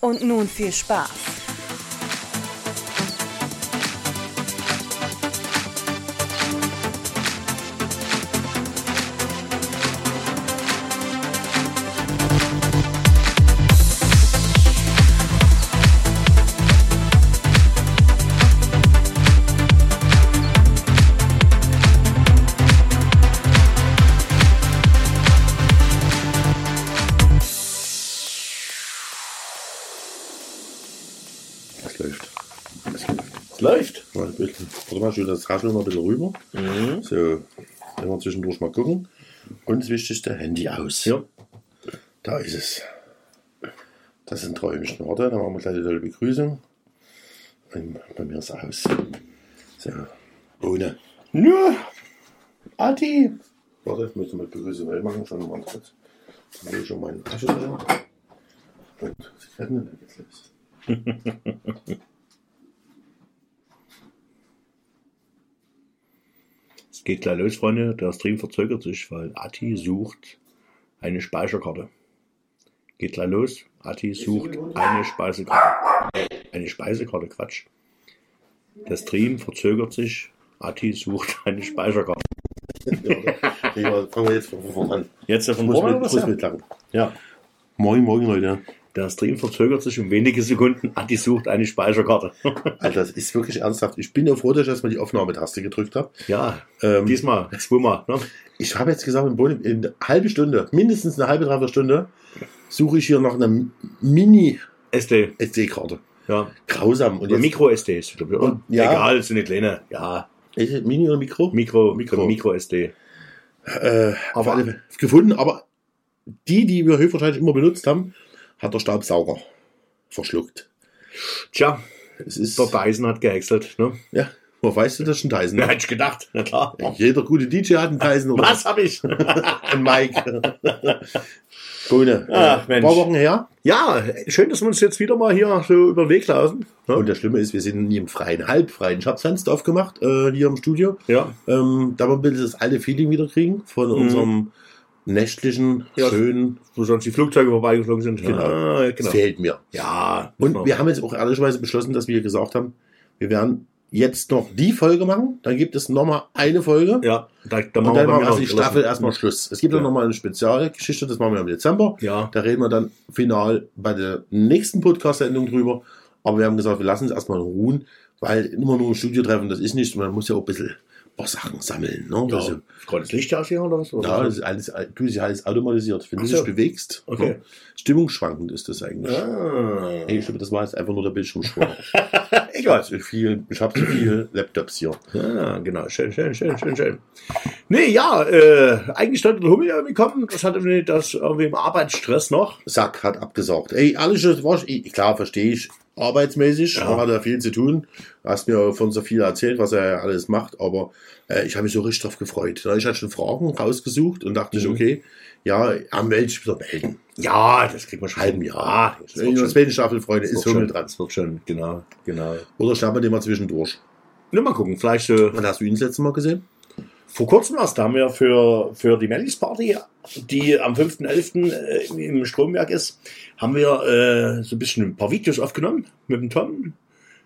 Und nun viel Spaß. Mal, schön das Rascheln mal ein bisschen rüber. So, immer zwischendurch mal gucken. Und das Wichtigste, Handy aus. Ja. Da ist es. Das ein Träumchen. Warte, dann machen wir gleich die tolle Begrüßung. Und bei mir ist es aus. So, ohne. Ja. Adi. Warte, ich muss mal die Begrüßung neu machen. Schon mal kurz. Dann hole ich schon meine Tasche. Und Zigaretten, dann geht's los. Es geht gleich los, Freunde. Der Stream verzögert sich, weil Ati sucht eine Speicherkarte. Geht gleich los. Ati sucht eine Speisekarte. Eine Speisekarte, Quatsch. Der Stream verzögert sich. Ati sucht eine Speicherkarte. Ja, fangen wir jetzt von vorne an. Jetzt Ich von muss, vorne. Ja. Moin, moin, Leute. Der Stream verzögert sich um wenige Sekunden. Ati sucht eine Speicherkarte. Alter, das ist wirklich ernsthaft. Ich bin ja froh, dass ich erstmal die Aufnahmetaste gedrückt habe. ja, Ähm, diesmal, zweimal. Ne? Ich habe jetzt gesagt, in, Bonn, in einer halben Stunde, mindestens eine halbe, dreiviertel Stunde, suche ich hier nach einer SD. Mini-SD-Karte. Ja. Grausam. Und Micro-SD. glaub ich, oder? Und- ja. Egal, sind nicht kleine. Ja, Ist Mini oder Mikro? Mikro, Mikro. Mikro, Mikro SD. Äh, auf Aber- gefunden, aber die, die wir höchstwahrscheinlich immer benutzt haben, hat der Staubsauger verschluckt. Tja, Es ist, der Dyson hat gehäckselt. Ne? ja, wo weißt du, das ist ein Dyson. Ja, hätte ich gedacht. Na klar. Jeder gute DJ hat einen Dyson oder Was hab ich? ein Mike. Bohne. Ach, Mensch. paar Wochen her. ja, schön, dass wir uns jetzt wieder mal hier so über den Weg laufen. Ne? Und das Schlimme ist, wir sind nie im Freien, halb freien. Ich habe das Fenster aufgemacht, äh, hier im Studio. Ja, Ähm, da wir ein bisschen das alte Feeling wieder kriegen von unserem nächtlichen. Ja. schönen. wo sonst die Flugzeuge vorbeigeflogen sind. Genau. Ja, Das genau. fehlt mir. Ja, Und wir haben jetzt auch ehrlicherweise beschlossen, dass wir gesagt haben, wir werden jetzt noch die Folge machen, dann gibt es nochmal eine Folge. ja, da, da Und machen dann wir machen wir noch also die Staffel erstmal Schluss. Es gibt dann Ja. nochmal eine Spezialgeschichte, das machen wir im Dezember. Ja, Da reden wir dann final bei der nächsten Podcast-Sendung drüber. Aber wir haben gesagt, wir lassen es erstmal ruhen, weil immer nur im Studio treffen, das ist nicht, man muss ja auch ein bisschen paar Sachen sammeln. Ne? ja. Gerade das Licht aus hier oder was? Oder ja, was? das ist alles, du ist ja alles automatisiert. Wenn Ach du so. dich bewegst, Okay. ne? stimmungsschwankend ist das eigentlich. Ah. Hey, ich glaube, das war jetzt einfach nur der Bildschirmsprung. ich weiß. zu viel, ich habe zu viele Laptops hier. Ja, genau. Schön, schön, schön, schön, schön. Nee, ja, äh, eigentlich sollte der Hummel irgendwie kommen. Das hat irgendwie das irgendwie im Arbeitsstress noch. Sack hat abgesagt. Ey, das war, ich- klar, verstehe ich, arbeitsmäßig, Ja. ja. hat er viel zu tun. Du hast mir von so viel erzählt, was er alles macht, aber äh, ich habe mich so richtig drauf gefreut. Ich hatte schon Fragen rausgesucht und dachte ich, Mhm. okay, ja, am Meld wieder melden. Ja, das kriegt man schon. Halben Jahr. Ah, das In wird der zweiten Staffel, Freunde, ist Hummel schon. dran. Das wird schon, genau, genau. Oder schnappen wir den mal zwischendurch. Nur mal gucken, vielleicht so. Wann hast du ihn das letzte Mal gesehen? Vor kurzem erst, da haben wir für, für die Mellis Party, die am 5.11. äh, im Stromwerk ist, haben wir äh, so ein bisschen ein paar Videos aufgenommen mit dem Tom.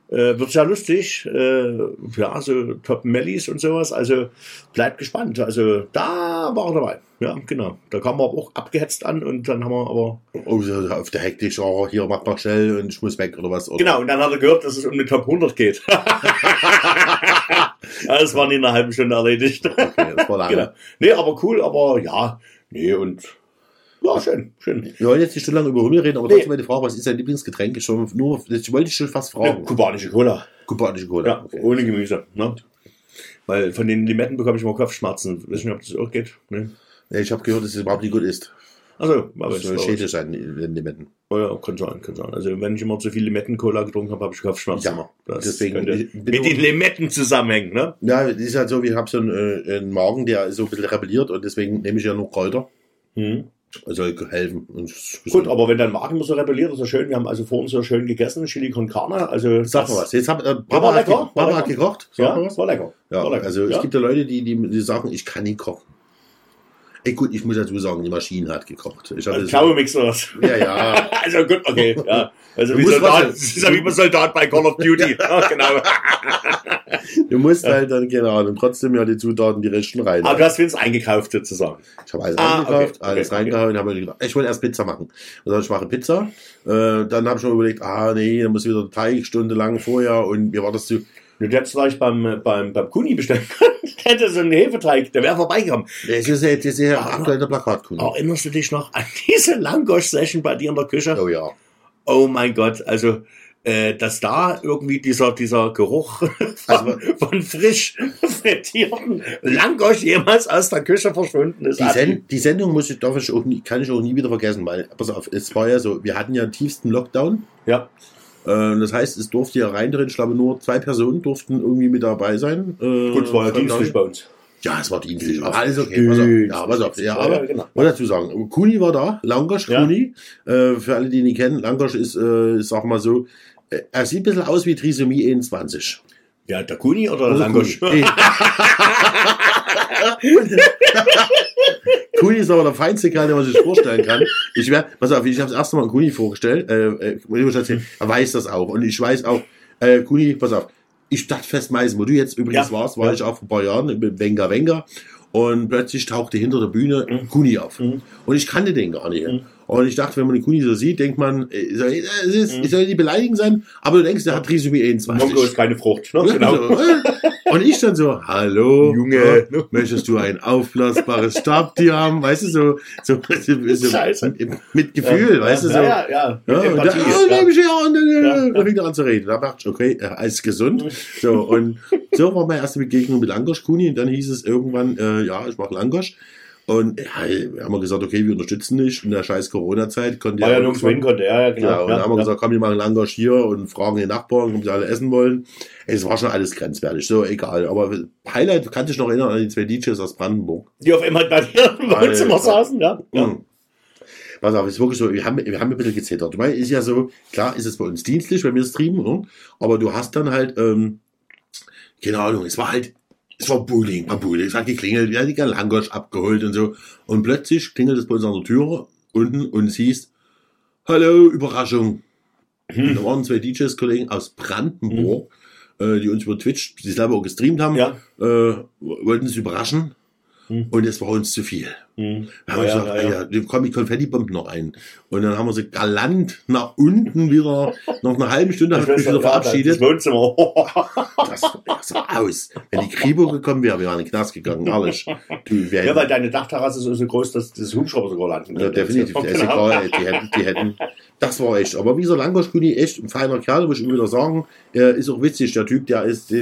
Äh, wird sehr lustig. Äh, ja, so Top Mellies und sowas. Also bleibt gespannt. Also da war er dabei. Ja, genau. Da kam er auch abgehetzt an und dann haben wir aber. Oh, auf der Hektik, oh, hier, mach mal schnell und ich muss weg oder was. Oder? Genau, und dann hat er gehört, dass es um die Top 100 geht. ja, das war nie in einer halben Stunde erledigt. Okay, das war lange. Genau. Nee, aber cool, aber ja, nee, und ja, schön, schön. Wir wollen jetzt nicht so lange über Hummel reden, aber Nee. trotzdem meine Frage, was ist dein Lieblingsgetränk? Ich, schon, nur, ich wollte dich schon fast fragen. kubanische Cola. Kubanische Cola. Ja, ohne Gemüse. Ne? Weil von den Limetten bekomme ich immer Kopfschmerzen. Wissen nicht, ob das auch geht? Ne? Nee, ich habe gehört, dass es überhaupt nicht gut ist. Also, aber So schädlich sein, die Limetten. Oh ja, kann sein, kann sein. Also wenn ich immer zu viel Limetten-Cola getrunken habe, habe ich Kopfschmerzen. Ja, das deswegen- mit den Limetten zusammenhängen, ne? Ja, das ist halt so, ich habe so einen, äh, einen Magen, der so ein bisschen rebelliert und deswegen nehme ich ja nur Kräuter. Mhm. Soll helfen. Gut, aber wenn dein Magen so rebelliert, ist ja schön. Wir haben also vorhin so schön gegessen, Chili con Carne. Also Sag mal was. Jetzt hab, äh, Papa, hat, lecker, war Papa hat gekocht. Sag Ja, mal was. war lecker. Ja, war lecker. also ja. es gibt ja Leute, die, die, die sagen, ich kann nicht kochen. Ey, gut, ich muss dazu sagen, die Maschine hat gekocht. Ich hatte also, Kaugumix oder was? ja, ja. Also gut, okay. Ja. Also wie Soldat, das ist ja wie ein Soldat bei Call of Duty. Ja, genau. Du musst halt dann, genau, und trotzdem ja die Zutaten die rechten rein. Aber du hast Vince eingekauft sozusagen. Ich habe alles Ah, eingekauft, okay, alles okay, reingehauen und habe mir gedacht, ich will erst Pizza machen. Also ich mache Pizza. Äh, dann habe ich mir überlegt, ah nee, dann muss ich wieder der Teig stundenlang vorher und mir war das zu. Du hättest vielleicht beim, beim, beim Kuni bestellen können. Der hätte so einen Hefeteig, der wäre vorbeigekommen. Das ist ja, das ist ja aktuell der Plakatkunde. Erinnerst du dich noch an diese Langosch-Session bei dir in der Küche? Oh ja. Oh mein Gott, also äh, dass da irgendwie dieser dieser Geruch von, Also- von frisch frittierten Langosch jemals aus der Küche verschwunden ist. Die, Sen die Sendung muss ich, darf ich auch nie, kann ich auch nie wieder vergessen, weil, pass auf, es war ja so, wir hatten ja tiefsten Lockdown. ja, Äh, das heißt, es durfte ja rein drin, ich glaube nur zwei Personen durften irgendwie mit dabei sein. Äh, gut, es war ja dienstlich bei uns. Ja, es war dienstlich. Alles okay. Pass auf. Ja, pass auf. Ja, aber ja, genau. wollte dazu sagen, Kuni war da, Langosch Ja. Kuni. Äh, für alle, die ihn nicht kennen, Langosch ist, äh, sag mal so, äh, er sieht ein bisschen aus wie Trisomie 21. Ja, der Kuni oder der Also Langosch? Kuni. Ist aber der feinste Kerl, den man sich vorstellen kann. Ich wär, pass auf, ich habe das erste Mal einen Kuni vorgestellt. Äh, äh, muss erzählen, er weiß das auch. Und ich weiß auch, äh, Kuni, pass auf, ich Stadtfest Meißen, wo du jetzt übrigens Ja. warst, war Ja. ich auch vor ein paar Jahren mit Wenger Wenger. Und plötzlich tauchte hinter der Bühne Kuni auf. Mhm. Und ich kannte den gar nicht. Und ich dachte, wenn man den Kuni so sieht, denkt man, äh, soll, äh, es es soll nicht beleidigend sein, aber du denkst, der hat Trisomie 21. Mongo ist keine Frucht. Ne? Genau. Äh. Und ich dann so, hallo, Junge. äh, möchtest du ein aufblasbares Stabtier haben? Weißt du, so, so, so, Scheiße. mit Gefühl, weißt du, so. Ja, ja, ja. Ja, Mit und dann, oh, ja. nehme ich ja, und dann, Ja. äh, dann fängt er an zu reden. Da ich, okay, er ist gesund. So, und so war meine erste Begegnung mit Langosch-Kuni. Und dann hieß es irgendwann, äh, ja, ich mache Langosch. Und ja, wir haben gesagt, okay, wir unterstützen dich in der scheiß Corona-Zeit. Konnte ja nirgendwo hin konnte. Ja, ja, genau. Genau, und ja, haben wir ja. gesagt, komm, wir machen Langosch hier und fragen die Nachbarn, ob sie alle essen wollen. Es war schon alles grenzwertig, so egal. Aber Highlight, kann dich noch erinnern an die zwei DJs aus Brandenburg. Die auf einmal bei dir im Wohnzimmer saßen, ja. ja. Mhm. Pass auf, ist wirklich so, wir haben, wir haben ein bisschen gezittert. Ich meine, ist ja so, klar ist es bei uns dienstlich, wenn wir streamen, ne? aber du hast dann halt, ähm, keine Ahnung, es war halt, es war Bowling, war Bowling, es hat geklingelt, wir haben die Langosch abgeholt und so. Und plötzlich klingelt es bei uns an der Tür unten und es hieß, hallo, Überraschung. Und da waren zwei DJs-Kollegen aus Brandenburg, äh, die uns über Twitch, die selber auch gestreamt haben, Ja. äh, wollten uns überraschen. Mhm. Und es war uns zu viel. Mhm. Da haben wir Ja, gesagt, ja, ja. ja, komm, die Konfettibomben noch ein. Und dann haben wir sie galant nach unten wieder, nach einer halben Stunde haben wir uns wieder verabschiedet. Das Wohnzimmer. Das sah aus. Wenn die Kribo gekommen wäre, wir wären in den Knast gegangen, ehrlich. Du, Ja, weil deine Dachterrasse ist so groß, dass das Hubschrauber sogar landen ja, definitiv, der ist Genau. egal, die hätten, die hätten, das war echt. Aber dieser Langosch-Kuni, echt ein feiner Kerl, muss ich immer wieder sagen, er ist auch witzig, der Typ, der ist,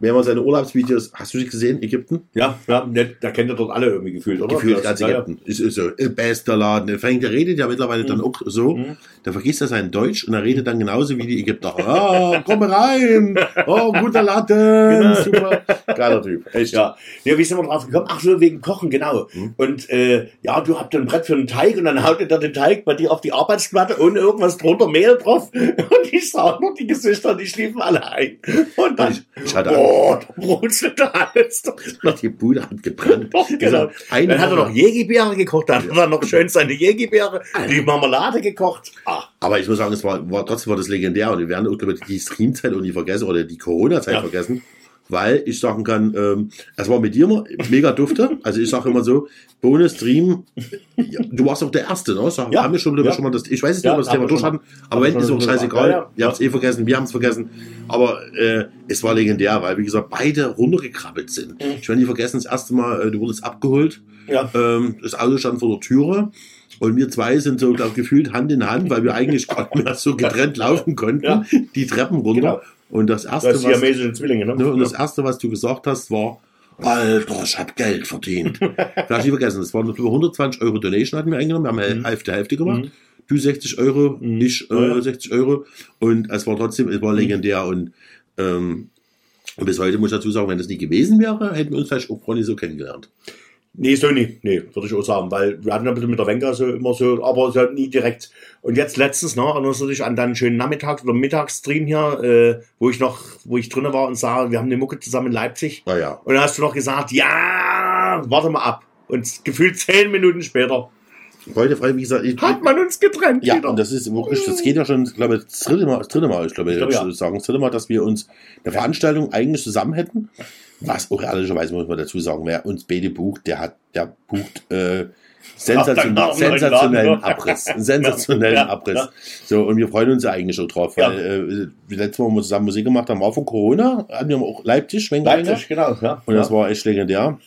man seine Urlaubsvideos, hast du die gesehen, Ägypten? Ja, ja, der, der kennt ja dort alle irgendwie gefühlt, oder? Gefühlt Das- ganz ja, ja. Ägypten. Ist, ist so, bester Laden. Der fängt, der redet ja mittlerweile dann auch so. Mhm. Da vergisst er sein Deutsch und er redet dann genauso wie die Ägypter. Ah, komm rein! Oh, guter Latten! Super. Geiler Typ. Echt. Ja. ja, wie sind wir drauf gekommen? Ach so, wegen Kochen, genau. Mhm. Und äh, ja, du habt ein Brett für einen Teig und dann haut ihr da den Teig bei dir auf die Arbeitsplatte ohne irgendwas drunter, Mehl drauf. Und ich sah nur die Gesichter, die schliefen alle ein. Und dann, Ich- ich hatte boah, da brutzelte alles. Die Bude hat gebrannt. genau. Eine Dann hat er noch Jägibeere gekocht, dann hat er noch schön seine Jägibeere, die Marmelade gekocht. Ah, Aber ich muss sagen, es war, war trotzdem war das legendär und wir werden auch, glaube ich, die Streamzeit auch nie vergessen oder die Corona-Zeit Ja. vergessen. Weil ich sagen kann, ähm, es war mit dir immer mega dufte. Also ich sage immer so, Bonus Stream, ja, du warst auch der Erste, ne? Sag, Ja. haben wir schon, Ja. schon mal das, ich weiß nicht, Ja, ob wir das Thema durch hatten, aber wenn ist auch scheißegal. Ja. Ihr habt es eh vergessen, wir haben es vergessen. Aber äh, es war legendär, weil, wie gesagt, beide runtergekrabbelt sind. Mhm. Ich werde nie vergessen, das erste Mal, äh, du wurdest abgeholt. Ja. Ähm, das Auto stand vor der Türe. Und wir zwei sind so glaub, gefühlt Hand in Hand, weil wir eigentlich gar nicht mehr so getrennt laufen konnten, Ja. die Treppen runter. Genau. Und das Das erste, ist was, Zwillinge, ne? und das erste, was du gesagt hast, war, Alter, ich hab Geld verdient. Ich nicht vergessen, das waren über 120 Euro Donation hatten wir eingenommen, wir haben Mhm. Hälfte, Hälfte gemacht. Mhm. Du 60 Euro, Mhm. ich äh, ja. 60 Euro. Und es war trotzdem, es war legendär und, ähm, und bis heute muss ich dazu sagen, wenn das nie gewesen wäre, hätten wir uns vielleicht auch nicht so kennengelernt. Nee, so nie. Nee, würde ich auch sagen, weil wir hatten ein bisschen mit der Wenker so immer so, aber so nie direkt. Und jetzt letztens, ne, erinnerst du dich an deinen schönen Nachmittags- oder Mittagsstream hier, äh, wo ich noch, wo ich drinnen war und sah, wir haben eine Mucke zusammen in Leipzig. Naja. Und dann hast du noch gesagt, ja, warte mal ab. Und gefühlt zehn Minuten später Heute frei, wie gesagt, ich, hat man uns getrennt Ja, wieder. und das ist wirklich, das geht ja schon, ich glaube, das dritte Mal, das dritte Mal, ich glaube, Ich ich ja. sagen, das dritte Mal, dass wir uns eine Veranstaltung eigentlich zusammen hätten. Was auch ehrlicherweise muss man dazu sagen, wer uns beide bucht, der hat, der bucht, äh, sensationell, neuen sensationellen ne? Abriss. Sensationellen Ja, Abriss. ja. So, und wir freuen uns ja eigentlich schon drauf, Ja. weil, äh, letztes Mal, wo wir zusammen Musik gemacht haben, war von Corona, hatten wir auch Leipzig, Schwenker. Leipzig, genau, ja. Und das war echt legendär.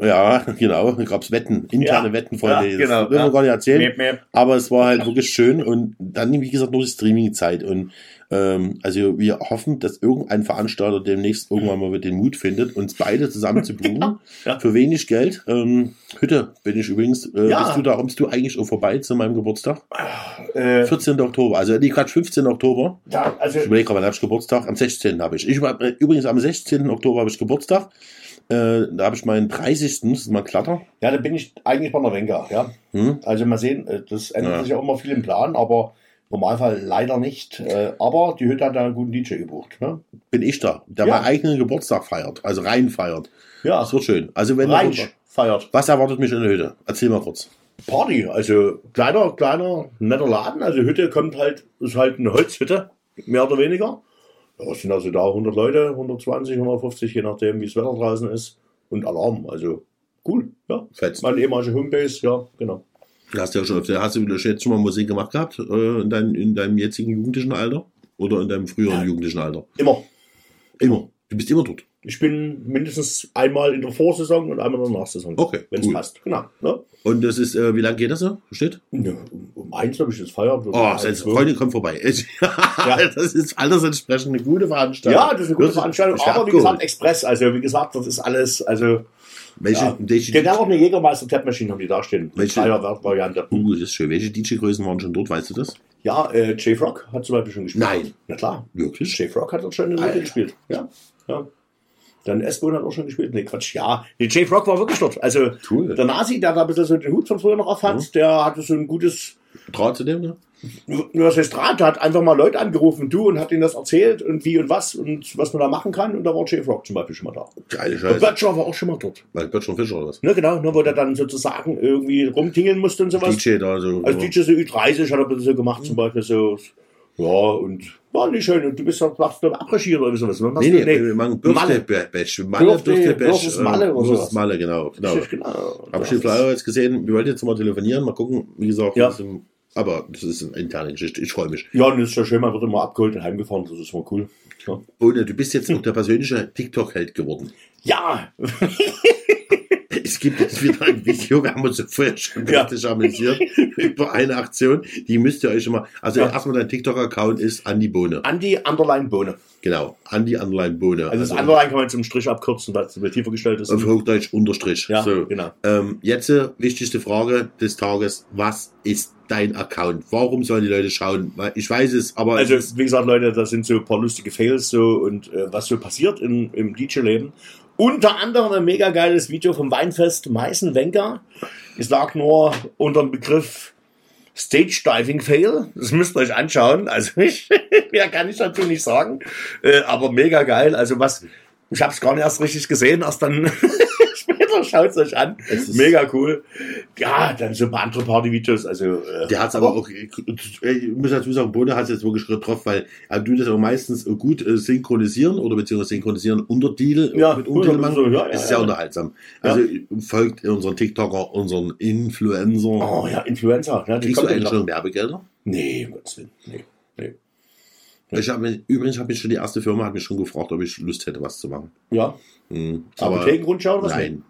Ja, genau. Da gab's Wetten, interne Ja. Wetten, Freunde. Ja, genau, Das ja. gar nicht erzählen. Mäp, mäp. Aber es war halt wirklich schön und dann, wie gesagt, nur die Streaming-Zeit. Und ähm, also wir hoffen, dass irgendein Veranstalter demnächst irgendwann mal den Mut findet, uns beide zusammen zu buchen. Ja. Für wenig Geld. Ähm, Hütte bin ich übrigens. Äh, Ja. Bist du da, kommst du eigentlich auch vorbei zu meinem Geburtstag? Äh, 14. Oktober, also die Quatsch, 15. Oktober. ja, also, Ich überlege gerade, wann habe ich Geburtstag? Am 16. habe ich. ich war, äh, übrigens am 16. Oktober habe ich Geburtstag. Äh, da habe ich meinen 30. Das ist mal Klatter. ja, da bin ich eigentlich bei der Wenker, ja. Hm? Also mal sehen, äh, das ändert Ja. sich ja immer viel im Plan, aber Normalfall leider nicht. Äh, Aber die Hütte hat da einen guten DJ gebucht. Ne? Bin ich da, der Ja. meinen eigenen Geburtstag feiert, also rein feiert. Ja, Das wird schön. Also wenn Rheinsch feiert. was erwartet mich in der Hütte? Erzähl mal kurz. Party, also kleiner, kleiner, netter Laden. Also Hütte kommt halt, ist halt eine Holzhütte, mehr oder weniger. Es sind also da 100 Leute, 120, 150, je nachdem, wie das Wetter draußen ist. Und Alarm, also cool, ja. Fetz. Meine ehemalige Homebase, ja, genau. Du hast ja schon, öfter- hast du jetzt schon mal Musik gemacht gehabt äh, in, dein, in deinem jetzigen jugendlichen Alter oder in deinem früheren Ja. jugendlichen Alter? Immer. Immer. Du bist immer dort. Ich bin mindestens einmal in der Vorsaison und einmal in der Nachsaison. Okay, Wenn es cool. passt, genau. Ne? Und das ist, äh, wie lange geht das so? Steht? Ja, um, eins habe ich das Feierabend. Oh, seine Freundin kommt vorbei. das ist altersentsprechend eine gute Veranstaltung. Ja, das ist eine gute Veranstaltung. Aber wie gesagt, Express. Also wie gesagt, das ist alles. Also welche, ja. welche, genau auch eine Jägermeister-Tab-Maschine haben die da stehen. Welche- Dreier-Variante. Uh, das ist schön. Welche DJ-Größen waren schon dort, weißt du das? Ja, äh, Jay Frog hat zum Beispiel schon gespielt. Nein. Na klar. Wirklich? Jay Frog hat auch schon eine Alter. Route gespielt. Ja. ja. Dann S-Bone hat auch schon gespielt. Nee, Quatsch. Ja, nee, Jay Frog war wirklich dort. Also Cool. der Nazi, der da ein bisschen so den Hut von früher noch auf hat, Mhm. der hatte so ein gutes Draht zu dem, ne? Nur nur das heißt Draht, hat einfach mal Leute angerufen, du, und hat ihnen das erzählt und wie und was und was man da machen kann. Und da war Jay Frog zum Beispiel schon mal da. Geile Und Scheiße. Butcher war auch schon mal dort. Weil Böttcher Fischer oder was? Ne, genau, ne, wo der dann sozusagen irgendwie rumtingeln musste und sowas. DJ da so. Also DJ so Ü30 hat er ein bisschen so gemacht, zum Beispiel so. Ja, und war nicht schön. Und du bist doch, machst du abregiert oder sowas. Ne? Machst Nee, du- nee, wir machen Bash. Malle, Bash. Birthday Malle oder sowas. Malle, genau. genau. Genau. Hab ich den Flyer jetzt gesehen. Wir wollten jetzt mal telefonieren, mal gucken. Wie gesagt, Ja. Aber das ist eine interne Geschichte. Ich freue mich. Ja, und das ist ja schön, man wird immer abgeholt und heimgefahren, das ist mal cool. Ja. Ohne, du bist jetzt auch der persönliche TikTok-Held geworden. Ja, Es gibt jetzt wieder ein Video, wir haben uns ja vorher schon Ja. richtig amüsiert über eine Aktion. Die müsst ihr euch schon mal. Also Ja. erstmal dein TikTok-Account ist Andi Bohne. Andi Underline Bohne. Genau. Andi Underline Bohne. Also das Underline kann man zum Strich abkürzen, weil es tiefer gestellt ist. auf Hochdeutsch Unterstrich. Ja, so. genau. Ähm, jetzt äh, wichtigste Frage des Tages. Was ist dein Account? Warum sollen die Leute schauen? Ich weiß es, aber Also, es ist, wie gesagt, Leute, das sind so ein paar lustige Fails so und äh, was so passiert in, im DJ-Leben. Unter anderem ein mega geiles Video vom Weinfest Meißen-Wenker. Es lag nur unter dem Begriff Stage Diving Fail. Das müsst ihr euch anschauen. Also ich, mehr kann ich dazu nicht sagen. Äh, aber mega geil. Also was, ich habe es gar nicht erst richtig gesehen, erst dann später schaut es euch an. Ist- Mega cool. Ja, dann so ein paar andere Party-Videos. Also, äh, der hat es aber auch, ich muss dazu sagen, Bohne hat es jetzt wirklich getroffen, weil äh, du das auch meistens gut äh, synchronisieren oder beziehungsweise synchronisieren Untertitel Ja, mit cool, Untertitel machen. so, ja, ja, ist sehr ja. unterhaltsam. Also folgt unseren TikToker, unseren Influencer. Oh ja, Influencer. Ja, die Kriegst du eigentlich schon Werbegelder? Nee, um Gottes Willen. Nee. nee. Ich hab, mich- übrigens habe ich schon die erste Firma hat mich schon gefragt, ob ich Lust hätte, was zu machen. Ja, Mhm. Aber Apothekenrundschau oder was? nein.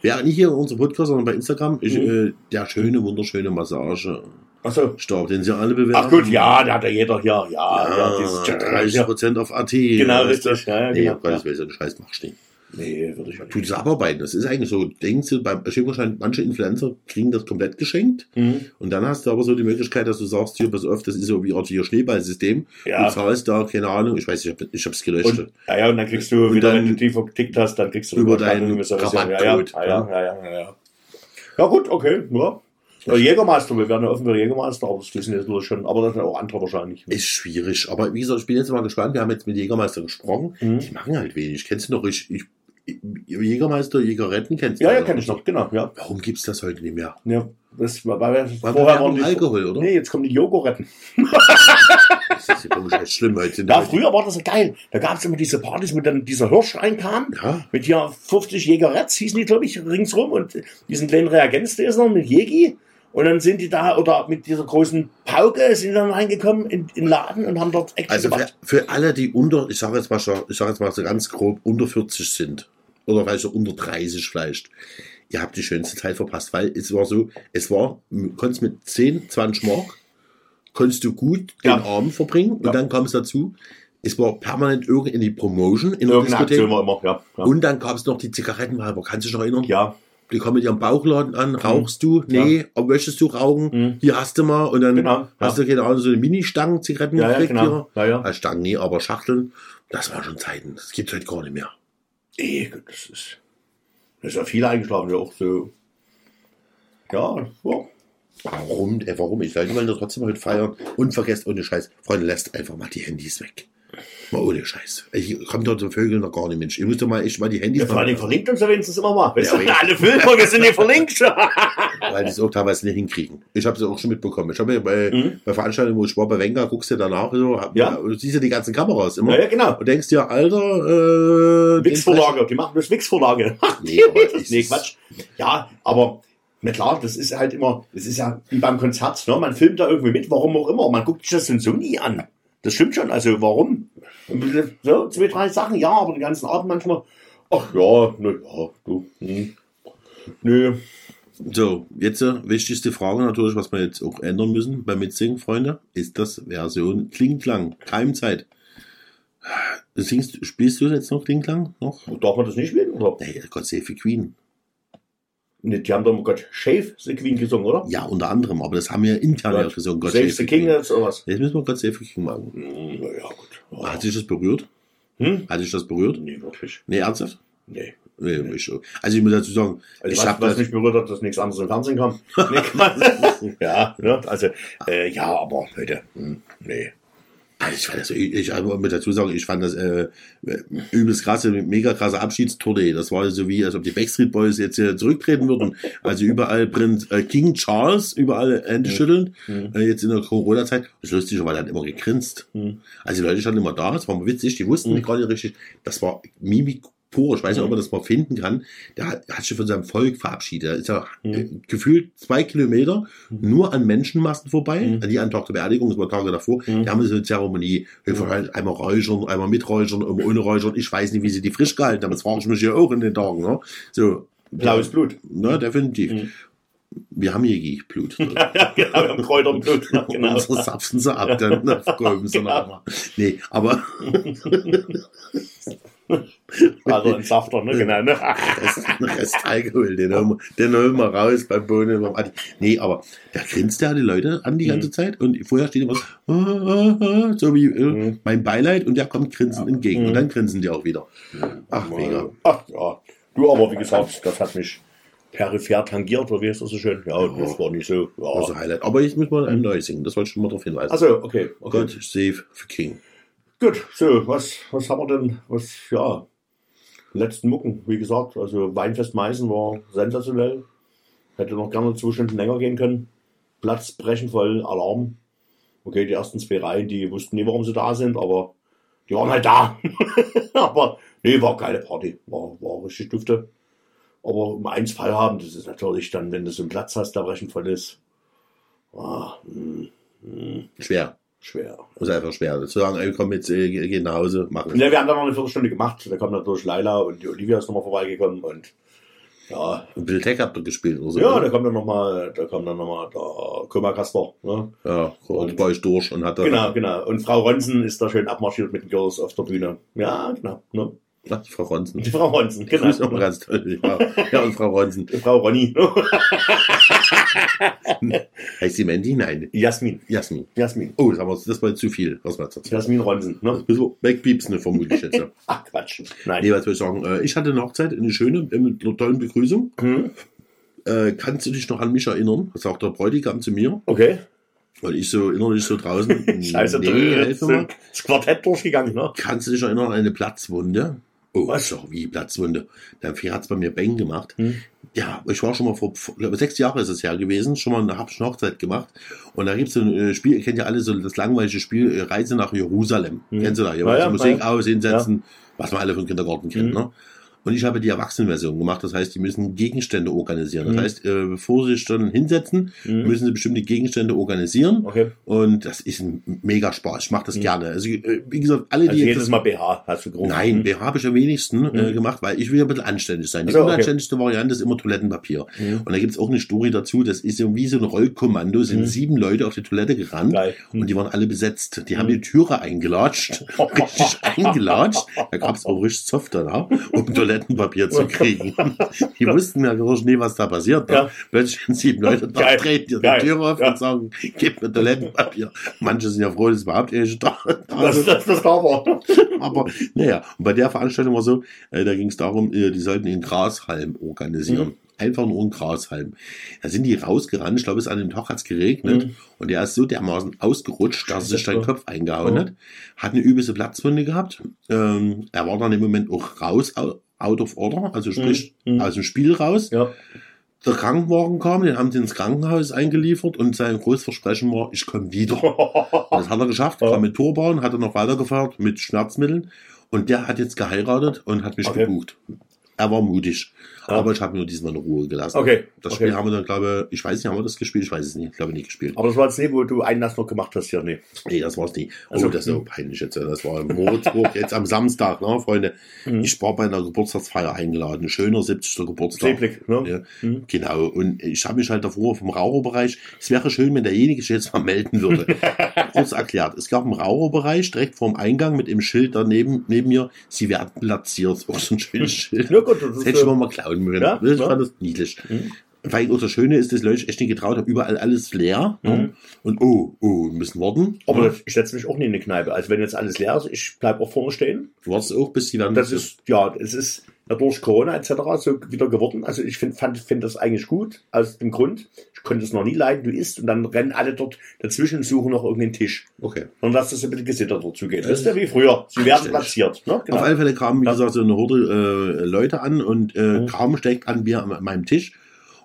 Wäre nicht hier in unserem Podcast, sondern bei Instagram. Ich, Mhm. äh, der schöne, wunderschöne Massage Achso. Stab, den sie alle bewerben. Ach gut, ja, da hat ja jeder hier. Ja, ja, Ja, dieses 30 Prozent auf AT. Genau, richtig. Ja, ja, Nee, genau. einen Scheiß machst du nicht. Nee, würde ich nicht. das abarbeiten. Das ist eigentlich so, denkst du, beim Schirmschein, manche Influencer kriegen das komplett geschenkt. Mhm. Und dann hast du aber so die Möglichkeit, dass du sagst, hier, pass auf, das ist so wie Art hier Schneeballsystem. Ja. Du zahlst da, keine Ahnung, ich weiß, ich, hab, ich hab's gelöscht. Und, ja, ja, und dann kriegst du Und wieder, dann wenn du die vertickt hast, dann kriegst du über deinen? Rabattcode, Ja, ja, ja, ja, ja, ja. Ja, gut, okay, ja. Der Jägermeister, wir werden ja offen für Jägermeister, aber das wissen jetzt nur schon, aber das sind auch andere wahrscheinlich. Ist schwierig, aber wie gesagt, ich bin jetzt mal gespannt. Wir haben jetzt mit Jägermeister gesprochen. Mhm. Die machen halt wenig. Kennst du noch, ich, ich, Jägermeister, Jägeretten kennst du Ja, ja, noch? kenne ich noch, genau, ja. Warum gibt's das heute nicht mehr? ja das war, wir War vorher waren die Alkohol, oder? Nee, jetzt kommen die Jogoretten. Das ist ja komisch, echt schlimm heute. Ja, früher war das so geil. Da gab es immer diese Partys, wo dann dieser Hirsch reinkam. Ja. Mit hier 50 Jägeretts, hießen die, glaube ich, ringsrum. Und diesen kleinen Reagenzgläsern mit Jägi. Und dann sind die da, oder mit dieser großen Pauke, sind dann reingekommen in, den Laden und haben dort Action Also für, für alle, die unter, ich sage jetzt mal schon, ich sage jetzt mal so ganz grob, unter 40 sind, oder vielleicht so unter 30 vielleicht, ihr habt die schönste Zeit verpasst, weil es war so, es war, du konntest mit 10, 20 Mark, konntest du gut Ja. den Abend verbringen Ja. und dann kam es dazu, es war permanent irgendeine Promotion in der Irgendeine Diskothek Aktion war immer, ja. Ja. und dann gab es noch die Zigarettenweiber, kannst du dich noch erinnern? ja. Die kommen mit ihrem Bauchladen an, rauchst du? Nee, aber möchtest du rauchen? Mhm. Hier hast du mal und dann Genau, hast ja. du keine Ahnung, so eine Mini-Stangen Zigaretten Ja, ja, gekriegt genau. hier. Ja, ja. Stangen, nee, aber Schachteln. Das waren schon Zeiten. Das gibt's heute gar nicht mehr. Nee, das ist, das ist ja viel eingeschlafen, ja auch so. Ja, ja. Warum? Äh, warum? Ich Leute wollen doch trotzdem heute feiern. Und vergesst ohne Scheiß. Freunde, lasst einfach mal die Handys weg. Mal ohne Scheiß. Ich komme dort zu Vögeln noch gar nicht, Mensch. Müsst doch mal echt mal die Handys Ja, vor allem verlinkt uns ja wenigstens immer mal. Weißt Ja, du, alle Filmfolgen sind hier verlinkt. weil die es auch teilweise nicht hinkriegen. Ich habe es auch schon mitbekommen. Ich habe ja bei, Mhm. bei Veranstaltungen, wo ich war, bei Wenger, guckst du danach so, Ja. du siehst ja die ganzen Kameras immer. ja, ja, genau. Und denkst dir, Alter, äh, Wix-Vorlage, die machen bloß Wix-Vorlage. Nee, nee, Quatsch. Ja, aber na klar, das ist halt immer, das ist ja wie beim Konzert, ne? Man filmt da irgendwie mit, warum auch immer. Man guckt sich das dann so nie an. Das stimmt schon, also warum? So, zwei, drei Sachen, ja, aber den ganzen Abend manchmal, ach ja, na ja, du, hm. Nö, So, jetzt äh, wichtigste Frage natürlich, was wir jetzt auch ändern müssen beim Mitsingen, Freunde, ist das Version Klingklang, Keimzeit. Singst, spielst du jetzt noch Klingklang? Noch? darf man das nicht spielen, oder? Nee, Gott save the Queen. Nee, die haben doch, oh Gott, Shave the Queen gesungen, oder? Ja, unter anderem, aber das haben wir intern ja gesungen. Gott Save the King jetzt, oder was? Jetzt müssen wir Gott save the King machen. Hm, na gut. Hat sich das berührt? Hm? Hat sich das berührt? Nee, wirklich. Nee, ernsthaft? Nee. Nee, ich, also ich muss dazu sagen, Also ich was, habe was das, mich berührt hat, dass nichts anderes im Fernsehen kam. Nee, ja, ne? also, äh, ja, aber Leute, hm, nee. Also ich fand das, ich, ich muss dazu sagen, ich fand das äh, übelst krasse, mega krasse Abschiedstournee. Das war so wie, als ob die Backstreet Boys jetzt hier zurücktreten würden. Also überall brennt äh, King Charles, überall Hände schütteln. Mhm. Äh, jetzt in der Corona-Zeit. Das Lustige war, der hat immer gegrinst. Mhm. Also die Leute standen immer da, das war mal witzig, die wussten Mhm. nicht gar nicht richtig. Das war Mimik pur. Ich weiß nicht, ob man das mal finden kann. Der hat, hat sich von seinem Volk verabschiedet. Er ist ja äh, gefühlt zwei Kilometer nur an Menschenmassen vorbei, Mhm. an die an Tag der Beerdigung, das war Tage davor. Mhm. Die haben so eine Zeremonie. Mhm. Einmal räuchern, einmal miträuchern, einmal ohne räuchern. Ich weiß nicht, wie sie die frisch gehalten haben. Das frage ich mich ja auch in den Tagen. Ne? So, Blaues Blut. Ne, definitiv. Mhm. Wir haben hier Blut. ja, genau, wir haben Kräuter und Blut. Ja, genau. Unsere zapfen sie ab, dann ne, verkäufen sie Genau. nochmal. Nee, aber Also ein Safter, ne? Genau, ne? Rest, Rest Alkohol, den holen, wir, den holen wir raus beim Bohnen. beim Adi. Nee, aber da grinst ja die Leute an die ganze Zeit und vorher steht immer so, ah, ah, ah, so wie äh, Mhm. mein Beileid und der kommt grinsend entgegen Mhm. und dann grinsen die auch wieder. Ach, mega. Ach ja. Du, aber wie gesagt, das hat mich peripher tangiert, oder wie ist das so schön? Ja, das war nicht so. Also Ja. Highlight. Aber ich muss mal ein neues singen, das wollte ich schon mal darauf hinweisen. Also, okay. okay. Gott save the King. Gut, so, was, was haben wir denn? Was, ja, letzten Mucken, wie gesagt, also Weinfest Meißen war sensationell. Hätte noch gerne zwei Stunden länger gehen können. Platz brechen voll, Alarm. Okay, die ersten zwei Reihen, die wussten nie, warum sie da sind, aber die waren halt da. aber nee, war geile Party. War, war richtig dufte. Aber um eins Fall haben, das ist natürlich dann, wenn du so einen Platz hast, der brechen voll ist. Ah, hm, hm, Schwer. schwer. Das ist einfach schwer. Zu sagen, ey, komm jetzt, äh, geh nach Hause, mach es. Ja, wir haben dann noch eine Viertelstunde gemacht. Da kam natürlich Laila und die Olivia ist nochmal vorbeigekommen und ja, Ein bisschen Tech habt ihr gespielt oder so. ja, da kam dann nochmal, da kam dann nochmal der Koma Kasper. Ne? Ja, und bei euch durch und hat da. Genau, genau. Und Frau Ronsen ist da schön abmarschiert mit den Girls auf der Bühne. Ja, genau. Ne? Ach, Frau Ronsen. Die Frau Ronsen, Genau. Das ist auch ganz toll. Ja, ja und Frau Ronsen. Frau Ronny. Heißt sie Mandy? Nein. Jasmin. Jasmin. Jasmin. Oh, das, wir, das war zu viel, was jetzt erzählt Jasmin Ronsen. Ne? Müssen wir wegpiepsen, vermutlich jetzt. Ach, Quatsch. Nein. Nee, was will ich sagen? Äh, Ich hatte eine Hochzeit, eine schöne, äh, mit einer tollen Begrüßung. Hm? Äh, kannst du dich noch an mich erinnern? Das sagt der Bräutigam zu mir. Okay. Und ich so innerlich so draußen. Scheiße, nee, du bist das Quartett durchgegangen, ne? Kannst du dich erinnern an eine Platzwunde? Oh, Was? Doch, wie Platzwunde. Der Vieh hat's bei mir Bang gemacht. Hm. Ja, ich war schon mal vor, vor sechs Jahre ist es her gewesen, schon mal eine, hab schon eine Hochzeit gemacht. Und da gibt's so ein äh, Spiel, ihr kennt ja alle so das langweilige Spiel äh, Reise nach Jerusalem. Hm. Kennst du da? Ja, Ja, ja, Musik ja. aus, hinsetzen, was man alle vom Kindergarten kennt. Hm. Ne? Und ich habe die Erwachsenenversion gemacht. Das heißt, die müssen Gegenstände organisieren. Das Hm. heißt, äh, bevor sie sich dann hinsetzen, Hm. müssen sie bestimmte Gegenstände organisieren. Okay. Und das ist ein mega Spaß. Ich mache das Hm. gerne. Also, äh, wie gesagt, alle, Also die jedes Mal BH hast du gerufen. Nein, Hm. BH habe ich am wenigsten äh, Mhm. gemacht, weil ich will ja ein bisschen anständig sein. Die Ach so, okay. unanständigste Variante ist immer Toilettenpapier. Mhm. Und da gibt's auch eine Story dazu, das ist so wie so ein Rollkommando, sind Mhm. sieben Leute auf die Toilette gerannt Geil. Und die waren alle besetzt. Die haben Mhm. die Türe eingelatscht, richtig eingelatscht. Da gab's auch richtig Zoff danach, um Toilettenpapier zu kriegen. Die wussten ja gar nie, was da passiert. Ne? Ja. Plötzlich sind sieben Leute da, treten die Geil. Tür auf Ja. und sagen, gib mir Toilettenpapier. Manche sind ja froh, dass überhaupt irgendwelche da, da Das ist das, das da war. aber naja, und bei der Veranstaltung war so, äh, da ging es darum, äh, die sollten den Grashalm organisieren. Mhm. Einfach nur einen Grashalm. Da sind die rausgerannt, ich glaube, es an dem Tag hat's geregnet Mhm. und der ist so dermaßen ausgerutscht, dass er sich seinen Kopf eingehauen Mhm. hat. Hat eine übelste Platzwunde gehabt. Ähm, er war dann im Moment auch raus, au- out of order, also sprich Mhm. aus dem Spiel raus. Ja. Der Krankenwagen kam, den haben sie ins Krankenhaus eingeliefert und sein großes Versprechen war, ich komme wieder. Das hat er geschafft, Ja. kam mit Turban, hat er noch weitergefahren mit Schmerzmitteln und der hat jetzt geheiratet und hat mich Okay. gebucht. Er war mutig. Aber ich habe nur diesmal in Ruhe gelassen. Okay. Das okay. Spiel haben wir dann, glaube ich, weiß nicht, haben wir das gespielt? Ich weiß es nicht, ich glaube nicht gespielt. Aber das war jetzt nicht, wo du Einlass noch gemacht hast hier, nee. Nee, das war's nie. Oh, Also, das ist so hm. peinlich jetzt. Das war im Würzburg jetzt am Samstag, ne, Freunde. Mhm. Ich war bei einer Geburtstagsfeier eingeladen. Schöner 70. Geburtstag. Seeblick, ne? Ja. Mhm. Genau, und ich habe mich halt davor vom Raucherbereich, es wäre schön, wenn derjenige sich jetzt mal melden würde. Kurz erklärt, es gab einen Raucherbereich direkt vorm Eingang mit dem Schild daneben neben mir, sie werden platziert. Auch so ein schönes Schild. Ja gut, das Das ist, hätte ich mir mal klauen können. Ja, ich ja. fand das niedlich. Mhm. Weil auch das Schöne ist, dass Leute echt nicht getraut haben, überall alles leer. Mhm. Ne? Und oh, oh, wir müssen warten. aber Ja. das, ich setze mich auch nie in eine Kneipe. Also wenn jetzt alles leer ist, ich bleib auch vorne stehen. Du wartest auch, bis die dann Das ist, ja, es ist durch Corona etc. so wieder geworden. Also ich finde find das eigentlich gut, aus dem Grund, ich konnte es noch nie leiden, du isst und dann rennen alle dort dazwischen und suchen noch irgendeinen Tisch. Okay. Und dass das ein bisschen gesittert dazu geht. Das ist ja wie früher. Sie werden platziert. Ne? Auf alle Fälle kamen, wie gesagt, so eine Horde äh, Leute an und äh, Mhm. kaum steckt an mir an meinem Tisch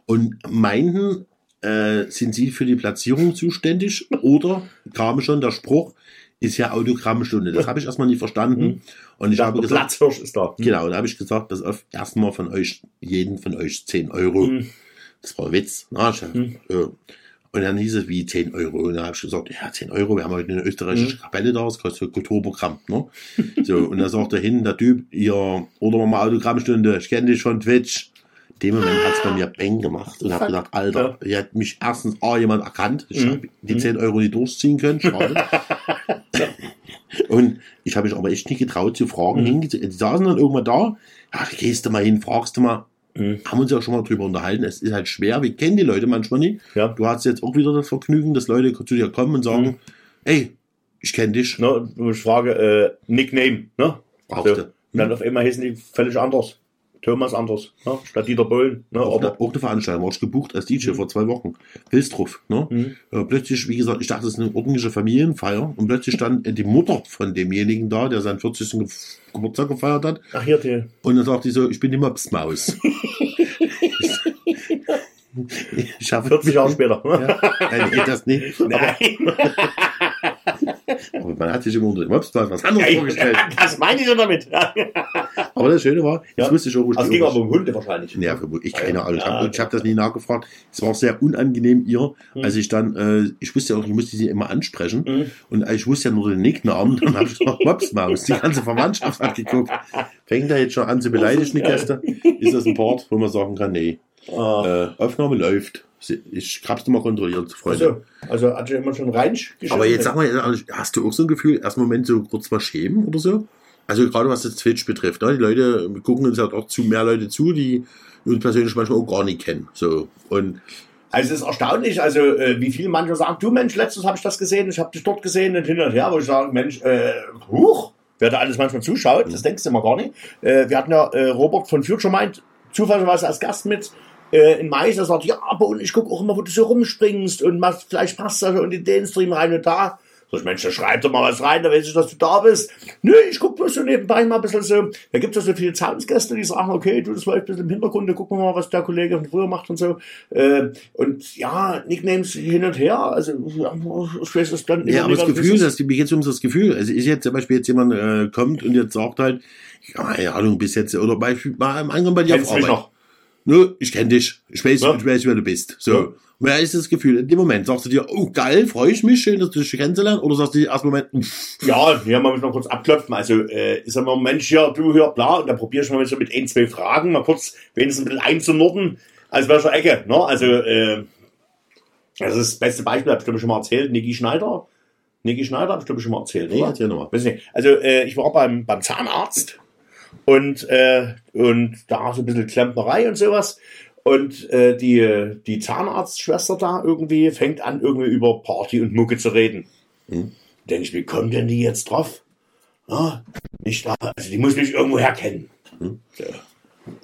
und meinten, äh, sind sie für die Platzierung zuständig oder kam schon der Spruch, ist ja Autogrammstunde. Das habe ich erstmal nicht verstanden. Mhm. Und ich habe gesagt, Platzhirsch ist da. genau, da habe ich gesagt, dass auf erstmal von euch, jeden von euch 10 Euro. Mhm. Das war ein Witz. Na, ich, Mhm. äh, und dann hieß es wie 10 Euro. Und dann habe ich gesagt, ja, 10 Euro, wir haben heute eine österreichische Mhm. Kapelle da, das kostet Kulturprogramm. Ne? So, und da sagt er hin, der Typ, ihr, oder wir mal Autogrammstunde, ich kenne dich von Twitch. In dem Moment hat's bei mir Bang gemacht und habe gedacht, Alter, hier hat mich erstens A jemand erkannt, ich Mhm. hab die Mhm. 10 Euro nicht durchziehen können, schade. und ich habe mich aber echt nicht getraut zu fragen. Mhm. Die saßen dann irgendwann da, ja, da gehst du mal hin, fragst du mal, Mhm. haben uns ja schon mal drüber unterhalten. Es ist halt schwer, wir kennen die Leute manchmal nicht. Ja. Du hast jetzt auch wieder das Vergnügen, dass Leute zu dir kommen und sagen, Mhm. ey, ich kenne dich. Ne, ich frage, äh, Nickname, ne? Brauchst So. du. Und dann auf einmal hießen die völlig anders. Thomas anders, ne? statt Dieter Bohlen. Ne? Auch, Aber, eine, auch eine Veranstaltung, war ich gebucht als DJ Mhm. vor zwei Wochen. Hilstruff, ne? Mhm. Äh, plötzlich, wie gesagt, ich dachte, es ist eine ordentliche Familienfeier und plötzlich stand die Mutter von demjenigen da, der seinen 40. Ge Geburtstag gefeiert hat Ach, hier die. und dann sagt die so, ich bin die Mopsmaus. ich habe 40 Jahre später. Ne? Ja, nein, nee, das nicht. Nein. aber man hat sich immer unter dem Mopsmaus was anderes vorgestellt. Das meine ich doch damit. Ja. Aber das Schöne war, jetzt Ja. wusste ich auch, wo ich Also ging aber um Hunde wahrscheinlich. Ja, ich keine Ahnung. Ich Ja, habe hab das nie nachgefragt. Es war sehr unangenehm ihr, Hm. als ich dann, äh, ich wusste ja auch, ich musste sie immer ansprechen. Mhm. Und ich wusste ja nur den Nicknamen. Dann habe ich gesagt, Mopsmaus. Die ganze Verwandtschaft hat geguckt. Fängt er jetzt schon an zu beleidigen, die Gäste? Ist das ein Part, wo man sagen kann, nee. Ah. Äh, Aufnahme läuft. Ich hab's nochmal kontrolliert, Freunde. Also, also hat sich immer schon rein Aber jetzt sag mal, hast du auch so ein Gefühl, erst einen Moment so kurz mal schämen oder so? Also gerade was das Twitch betrifft, ne? die Leute gucken uns halt auch zu mehr Leute zu, die uns persönlich manchmal auch gar nicht kennen. So und Also es ist erstaunlich, also äh, wie viele manche sagen, du Mensch, letztens habe ich das gesehen, ich habe dich dort gesehen und hin und her, wo ich sage, Mensch, äh, huch, wer da alles manchmal zuschaut, das denkst du immer gar nicht. Äh, wir hatten ja äh, Robert von Future Mind zufälligerweise als Gast mit äh, in Mais, der sagt, ja, aber und ich gucke auch immer, wo du so rumspringst und machst, vielleicht passt das und in den Stream rein und da. Sag ich, Mensch, da schreib doch mal was rein, da weiß ich, dass du da bist. Nö, ich guck bloß so nebenbei mal ein bisschen so. Da gibt es ja so viele Zahlungsgäste, die sagen, okay, du, das läuft ein bisschen im Hintergrund, da gucken wir mal, was der Kollege von früher macht und so. Äh, und ja, Nicknames hin und her, also ja, ich weiß es dann Ja, aber das nicht, Gefühl, ist. das, mir geht um das Gefühl. Also ist jetzt zum Beispiel jetzt jemand äh, kommt und jetzt sagt halt, ja, keine Ahnung, bis jetzt, oder Beispiel mal im anderen bei dir Kennst du mich Nö, ich kenne dich. Ich weiß, Ja. ich weiß, wer du bist. So. Ja. Wer ist das Gefühl? In dem Moment sagst du dir, oh geil, freue ich mich, schön, dass du dich kennenzulernen, oder sagst du dir erst Moment, uff, Ja, hier mal noch kurz abklopfen. Also, äh, ich sag mal, Mensch, hier, du, hier, bla, und dann probier ich mal so mit ein, zwei Fragen, mal kurz wenigstens ein bisschen einzunorden, als welcher Ecke, ne? Also, äh, das ist das beste Beispiel, hab ich glaube ich schon mal erzählt, Niki Schneider. Niki Schneider hab ich glaube ich schon mal erzählt, nee, oder? erzähl nochmal. Also, äh, ich war beim, beim Zahnarzt und, äh, und da so ein bisschen Klempnerei und sowas. Und äh, die, die Zahnarztschwester da irgendwie fängt an, irgendwie über Party und Mucke zu reden. Hm. Denke ich, wie kommt denn die jetzt drauf? Na, nicht da, also die muss mich irgendwo herkennen. Hm. So.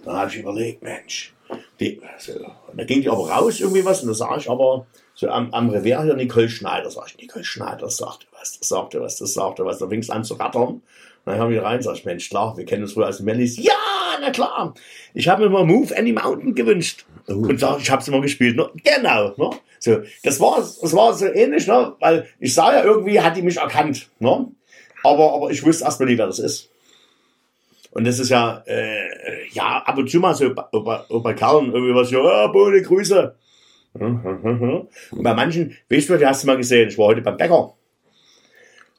Dann habe ich überlegt, Mensch. Die, so. Da ging die aber raus, irgendwie was, und da sah ich aber so am, am Revers hier Nicole Schneider. Sag ich, Nicole Schneider, sagte was, das sagte was, das sagte was. Da fing es an zu rattern. Dann haben wir rein, sag ich, Mensch, klar, wir kennen uns wohl als Mellis. Ja, na klar. Ich habe mir mal Move Any Mountain gewünscht. Oh. Und sag, ich habe es immer gespielt. Ne? Genau. Ne? So, das war, das war so ähnlich, ne? weil ich sah ja irgendwie, hat die mich erkannt. Ne? Aber, aber ich wusste erstmal nicht, wer das ist. Und das ist ja, äh, ja, ab und zu mal so bei, bei, bei Kerlen irgendwie was, ja, Bohne, Grüße. Und bei manchen, weißt du, die hast du mal gesehen, ich war heute beim Bäcker.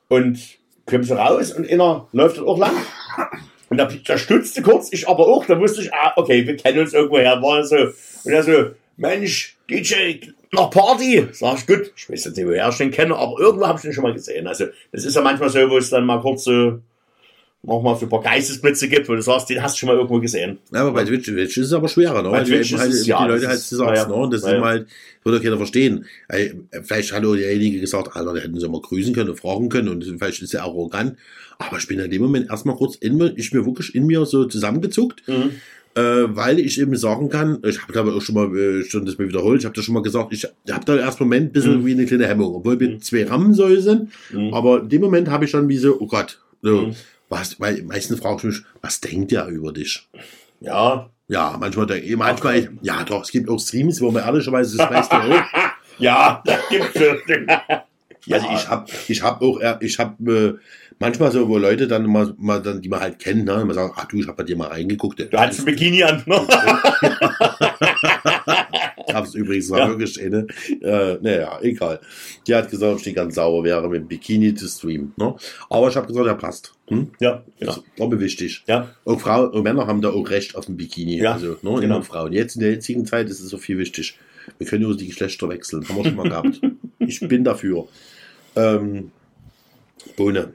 Und kommst du raus und einer läuft dort auch lang. Und da, da stutzte kurz, ich aber auch, da wusste ich, ah, okay, wir kennen uns irgendwoher, war so. Und er so, Mensch, DJ, noch Party. Sag ich, gut, ich weiß jetzt nicht, woher ich den kenne, aber irgendwo habe ich den schon mal gesehen. Also, das ist ja manchmal so, wo es dann mal kurz so, noch mal so ein paar Geistesblitze gibt, wo du sagst, den hast du schon mal irgendwo gesehen. Ja, aber bei Twitch, Twitch ist es aber schwerer, ne? Bei Weil die Twitch ist halt, es- die ja, Leute das halt zu sagen, ne? Und das naja. ist halt, würde keiner verstehen. Vielleicht hat auch derjenige gesagt, Alter, der hätten sie mal grüßen können und fragen können und vielleicht ist er arrogant. Aber ich bin in dem Moment erstmal kurz in mir, ich mir wirklich in mir so zusammengezuckt, Mhm. äh, weil ich eben sagen kann, ich habe da auch schon mal, äh, schon das mal wiederholt, ich habe das schon mal gesagt, ich habe da im ersten Moment ein bisschen Mhm. wie eine kleine Hemmung, obwohl wir zwei Rammensäule sind, Mhm. aber in dem Moment habe ich schon wie so, oh Gott, so, Mhm. Was, weil meistens frage ich mich, was denkt der über dich? Ja, Ja, manchmal, denke ich- manchmal, ja doch, es gibt auch Streams, wo man ehrlicherweise das du auch. ja, das gibt's schon. Also ich hab, ich hab auch, äh, ich hab äh, manchmal so, wo Leute dann mal, mal dann, die man halt kennen, ne, immer sagen, ach du, ich hab bei dir mal reingeguckt. Du hattest ein Bikini an, ne? Hab's übrigens Ja. ja. wirklich eine. Äh, naja, egal. Die hat gesagt, ob ich nicht ganz sauer wäre, mit dem Bikini zu streamen. Ne? Aber ich habe gesagt, er passt. Hm? Ja, Das ist glaube ich wichtig. Ja, Auch Frauen und Männer haben da auch Recht auf ein Bikini. Ja, also, ne, genau. Frauen. Jetzt in der jetzigen Zeit ist es so viel wichtig. Wir können nur die Geschlechter wechseln. Haben wir schon mal gehabt. Ich bin dafür. Ähm, Bohne.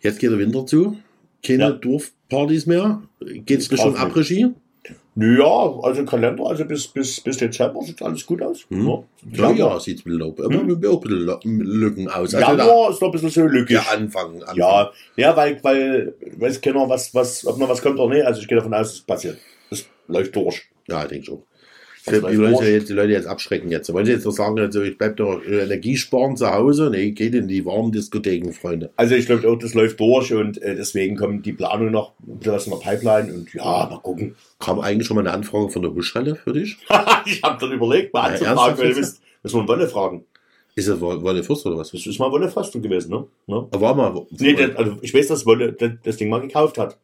Jetzt geht der Winter zu. Keine Ja. Dorfpartys mehr. Geht's Richtung Draußen. Après-Ski? ja, also Kalender, also bis, bis, bis Dezember sieht alles gut aus. Hm. Ja, Ja, ja, bisschen, aber auch ein bisschen Lo- Lücken aus. Also Januar ist noch ein bisschen so lückig. der Anfang. Anfang. Ja, ja, weil, weil, weiß keiner, was, was, ob noch was kommt oder nicht. Also ich gehe davon aus, es passiert. Es läuft durch. Ja, ich denke schon. Das Die Leute, jetzt, die Leute jetzt abschrecken jetzt. Wollen sie jetzt noch sagen, also ich bleib doch äh, Energie sparen zu Hause? Nee, geht in die warmen Diskotheken, Freunde. Also ich glaube auch, das läuft durch und äh, deswegen kommt die Planung noch was in der Pipeline und ja, mal gucken. Kam eigentlich schon mal eine Anfrage von der Huschhalle für dich? ich habe dann überlegt, mal anzufragen, weil du müssen wir Wolle fragen. Ist das Wo- Wolle Fürst oder was? Das ist mal Wolle fast gewesen, ne? ne? Aber war mal. Nee, das, also ich weiß, dass Wolle das, das Ding mal gekauft hat.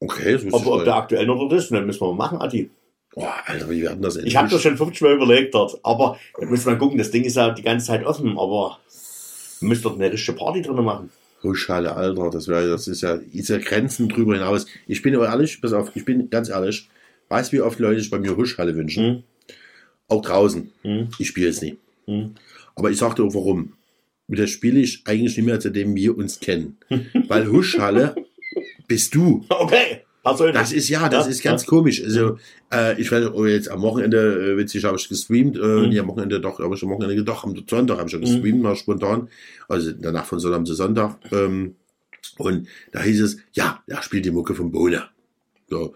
okay, das Ob, ob der aktuell noch dort ist, dann müssen wir mal machen, Adi. Boah, Alter, wie werden das Ich habe das schon 50 Mal überlegt dort, aber da müssen wir gucken, das Ding ist ja die ganze Zeit offen, aber wir müssen dort eine richtige Party drin machen. Huschhalle, Alter, das wäre, das ist ja, ist ja Grenzen drüber hinaus. Ich bin aber ehrlich, pass auf, ich bin ganz ehrlich, weißt wie oft Leute sich bei mir Huschhalle wünschen? Hm? Auch draußen. Hm? Ich spiele es nie. Hm? Aber ich sagte auch warum. mit der spiele ich eigentlich nicht mehr, seitdem wir uns kennen. Weil Huschhalle bist du. Okay. Persönlich. Das ist ja, das Ja, ist ganz komisch. Also äh, ich werde oh, jetzt am Wochenende, äh, witzig, habe ich gestreamt, äh, Mhm. nee, am Wochenende doch, aber schon am Wochenende doch, am Sonntag habe ich schon gestreamt, mal spontan, also danach von Sonntag zu Sonntag. Ähm, und da hieß es, ja, er spielt die Mucke vom Bohne. So.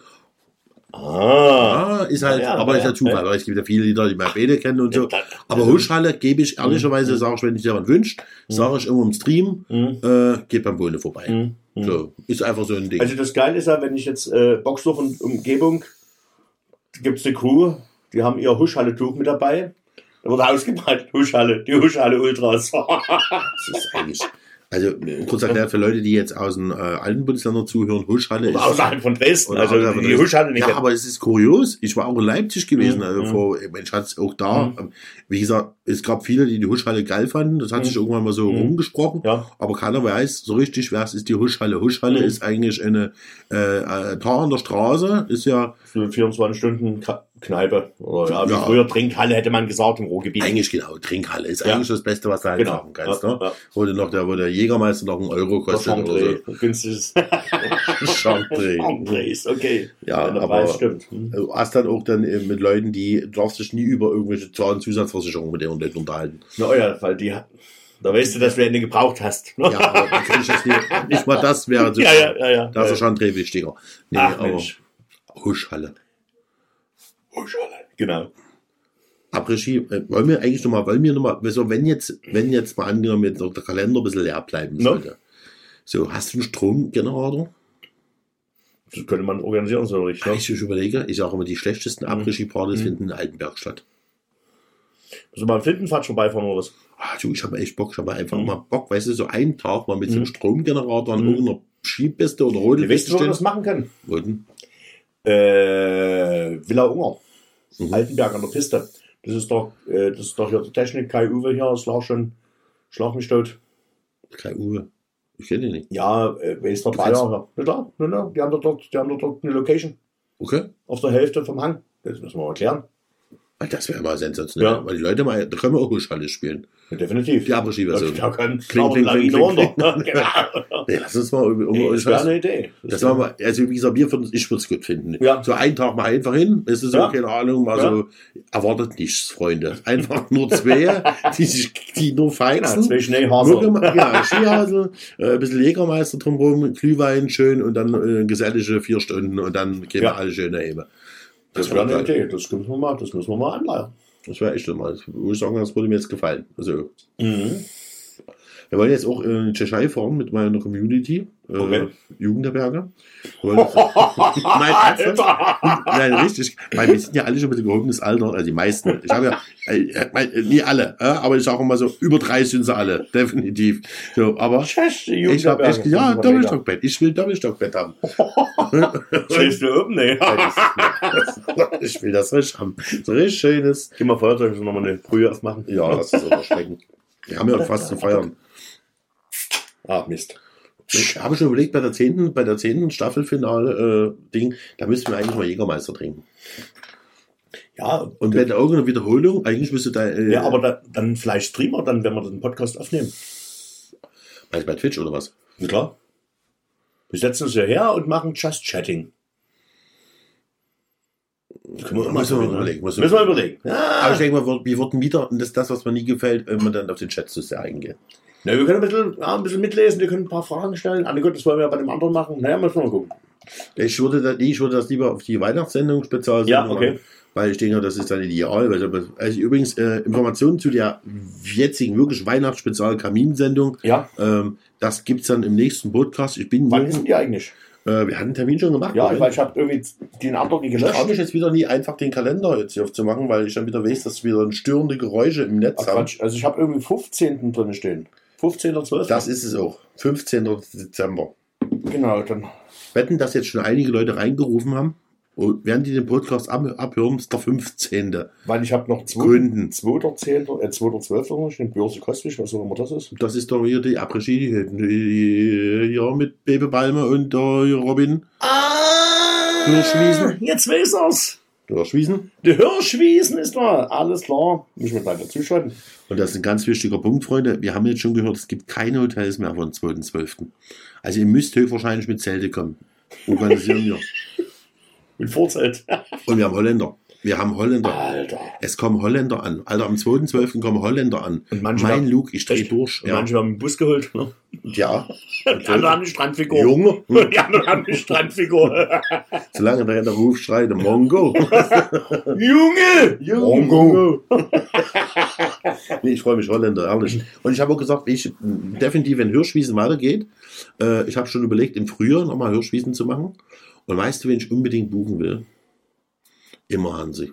Ah. Ah, ist halt, Ja, ja, aber ist ja ja, Zufall, weil es gibt ja viele Lieder, die man beide kennen und so. Ja, dann- Aber Huschhalle gebe ich ehrlicherweise, sage ich, wenn sich jemand wünscht, sage ich immer im Stream, Mhm. äh, geht beim Bohne vorbei. Mhm. So, ist einfach so ein Ding. Also das Geile ist ja, wenn ich jetzt äh, Boxdorf und Umgebung, gibt es eine Crew, die haben ihr Huschhalle-Tuch mit dabei. Da wird ausgemalt, Huschhalle, die Huschhalle Ultras. Das ist eigentlich, also kurz erklärt für Leute, die jetzt aus den äh, alten Bundesländern zuhören, Huschhalle ist. Oder außerhalb von Dresden, also außerhalb von die Dresden. Huschhalle nicht. Ja, aber es ist kurios. Ich war auch in Leipzig gewesen. Mhm, Also mhm. vor, ich hatte es auch da. ähm, Wie gesagt, es gab viele, die die Huschhalle geil fanden. Das hat sich irgendwann mal so Mhm. rumgesprochen. ja. Aber keiner weiß so richtig, wer es ist die Huschhalle. Huschhalle Mhm. ist eigentlich eine äh, Tar an der Straße. Ist ja So 24 Stunden Kneipe. Oder ja, Ja. früher Trinkhalle hätte man gesagt im Ruhrgebiet. eigentlich genau Trinkhalle. Ist Ja. eigentlich das Beste, was du halt Genau. machen kannst. Ja, Ne? ja. Wo, du noch der, wo der Jägermeister noch einen Euro kostet oder so. Chandray. Günstiges. Chandrays, okay. Ja, der aber- Preis stimmt. Hm. Du hast dann auch dann äh, mit Leuten, die darfst dich nie über irgendwelche Zahnzusatzversicherungen mit denen Leuten unterhalten. Na ja, weil die, da weißt du, dass du eine gebraucht hast. Ja, aber dann kann ich das nicht, nicht mal das wäre so ja, ja, ja. ja. Da ist der Chandray wichtiger. Nee, Ach, aber Mensch. Huschhalle. Huschhalle. Genau. Après-Ski, äh, wollen wir eigentlich nochmal, wollen wir nochmal, also wenn jetzt, wenn jetzt mal angenommen jetzt der Kalender ein bisschen leer bleiben No. sollte. So, hast du einen Stromgenerator? Das könnte man organisieren, so richtig. Ne? ich überlege, ich sage immer, die schlechtesten Mhm. Après-Ski-Partys Mhm. finden in Altenberg statt. Müssen wir mal am Flintenfatsch vorbeifahren oder was? Ah, du, ich habe echt Bock, ich habe einfach Mhm. mal Bock, weißt du, so einen Tag mal mit so einem Mhm. Stromgenerator an Mhm. irgendeiner Skipiste oder Du weißt, Rodelpiste wir stehen. das machen können. Wollten. Äh, Villa Unger. Mhm. Altenberg an der Piste. Das ist doch, äh, das ist doch hier die Technik, Kai Uwe hier, ist auch schon, schlag mich tot. Kai Uwe. Ich kenne den nicht. Ja, äh, wer ist der Du Bayer? Ja, klar, ne, ne, die haben doch dort, die haben doch dort eine Location Okay. auf der Hälfte vom Hang. Das müssen wir mal erklären. Ah, Das wäre mal sensationell. Ja. Weil die Leute mal, da können wir auch Huschhalle spielen. Ja, definitiv. Die Après-Ski-Version. Da können Kling, kling, kling. genau. Nee, lass uns mal um, um, um, Das wäre eine Idee. Das war mal, also wie gesagt, wir von, ich würde es gut finden. Ja. So einen Tag mal einfach hin, es ist so, Ja. keine Ahnung, mal Ja. so, erwartet nichts, Freunde. Einfach nur zwei, die sich, die nur Genau, feizen. zwei Schneehaser. Nur gema- Ja, Skihase, äh, ein bisschen Jägermeister drumherum, Glühwein schön und dann äh, gesellige vier Stunden und dann gehen Ja. wir alle schön daheim. Das wär wäre eine. Idee. Das müssen wir mal, das müssen wir mal anleihen. Das wäre echt mal. Ich sagen, das würde mir jetzt gefallen. Also, Mhm. Wir wollen jetzt auch in die Tschechei fahren mit meiner Community, äh, Okay. Jugendherberge. Wir wollen- Nein? Nein, richtig. Weil wir sind ja alle schon mit dem gehobenes Alter, also die meisten. Ich habe ja, äh, mein, äh, nie alle, äh, aber ich sage immer so, über drei sind sie alle, definitiv. So, aber Tschechische ich habe echt, ja, Doppelstockbett. Ich will Doppelstockbett haben. Schläfst du oben? Ich will das richtig haben. So richtig schönes. Geh mal Feuerzeug, müssen wir nochmal eine Brühe aufmachen. Ja, das ist schmecken. Wir haben ja fast zu feiern. Ah, Mist. Ich habe schon überlegt, bei der zehnten, bei der zehnten Staffelfinale äh, Ding, da müssten wir eigentlich mal Jägermeister trinken. Ja, Und bei der irgendeiner Wiederholung, eigentlich müsste da, äh, ja aber da, dann vielleicht streamen wir dann, wenn wir den Podcast aufnehmen. bei, bei Twitch oder was? Ja, klar. Wir setzen uns hierher und machen Just Chatting. Können wir Müssen wir mal überlegen, müssen wir wir überlegen. Aber ich Ja. denke mal, wir würden wieder, und das ist das, was mir nie gefällt, wenn man dann auf den Chat zu sehr eingehen. Na, wir können ein bisschen, ja, ein bisschen mitlesen, wir können ein paar Fragen stellen. Ah, gut, das wollen wir ja bei dem anderen machen. Naja, müssen wir mal gucken. Ich würde, das, ich würde das lieber auf die Weihnachtssendung spezial Ja, machen, okay. Weil ich denke, das ist dann ideal. Weil, also übrigens, äh, Informationen zu der jetzigen wirklich Weihnachtsspezial Kaminsendung, Ja. ähm, das gibt's dann im nächsten Podcast. Ich bin Wann ist denn die eigentlich? äh, wir hatten einen Termin schon gemacht. Ja, weil ich habe irgendwie den anderen die Ich traue gelöscht. mich jetzt wieder nie einfach den Kalender jetzt hier aufzumachen, weil ich dann wieder weiß, dass wir dann störende Geräusche im Netz Ach, haben. Also ich habe irgendwie 15. drin stehen. 15.12. Das ist es auch. 15. Dezember. Genau, dann. Wetten, dass jetzt schon einige Leute reingerufen haben. Und während die den Podcast ab, abhören, ist der 15. Weil ich habe noch Gründen. 2.10., äh, 2.12. drin stehen. Börse Kostwig, was auch immer das ist. Das ist doch hier die Après-Ski, ja, mit Bebe Palme und äh, Robin. Ah, jetzt weiß er's. Du Hirschwiesen. Der Hirschwiesen ist da. Alles klar. Müssen wir gleich dazu schreiben. Und das ist ein ganz wichtiger Punkt, Freunde. Wir haben jetzt schon gehört, es gibt keine Hotels mehr von 2.12. Also ihr müsst höchstwahrscheinlich mit Zelte kommen. Organisieren wir. Mit Vorzelt. Und wir haben Holländer. Wir haben Holländer. Alter. Es kommen Holländer an. Alter, am 2.12. kommen Holländer an. Und manche mein haben- Luke, ich drehe durch. Und Ja. manche haben einen Bus geholt. Ne? ja. Die anderen haben eine Strandfigur. Junge. Und die anderen haben eine Strandfigur. Solange der, der Ruf schreit, Mongo. Junge! Mongo. nee, ich freue mich Holländer, ehrlich. Und ich habe auch gesagt, ich definitiv, wenn Hirschwiesen weitergeht, äh, ich habe schon überlegt, im Frühjahr nochmal Hirschwiesen zu machen. Und weißt du, wen ich unbedingt buchen will? Immer Hansi.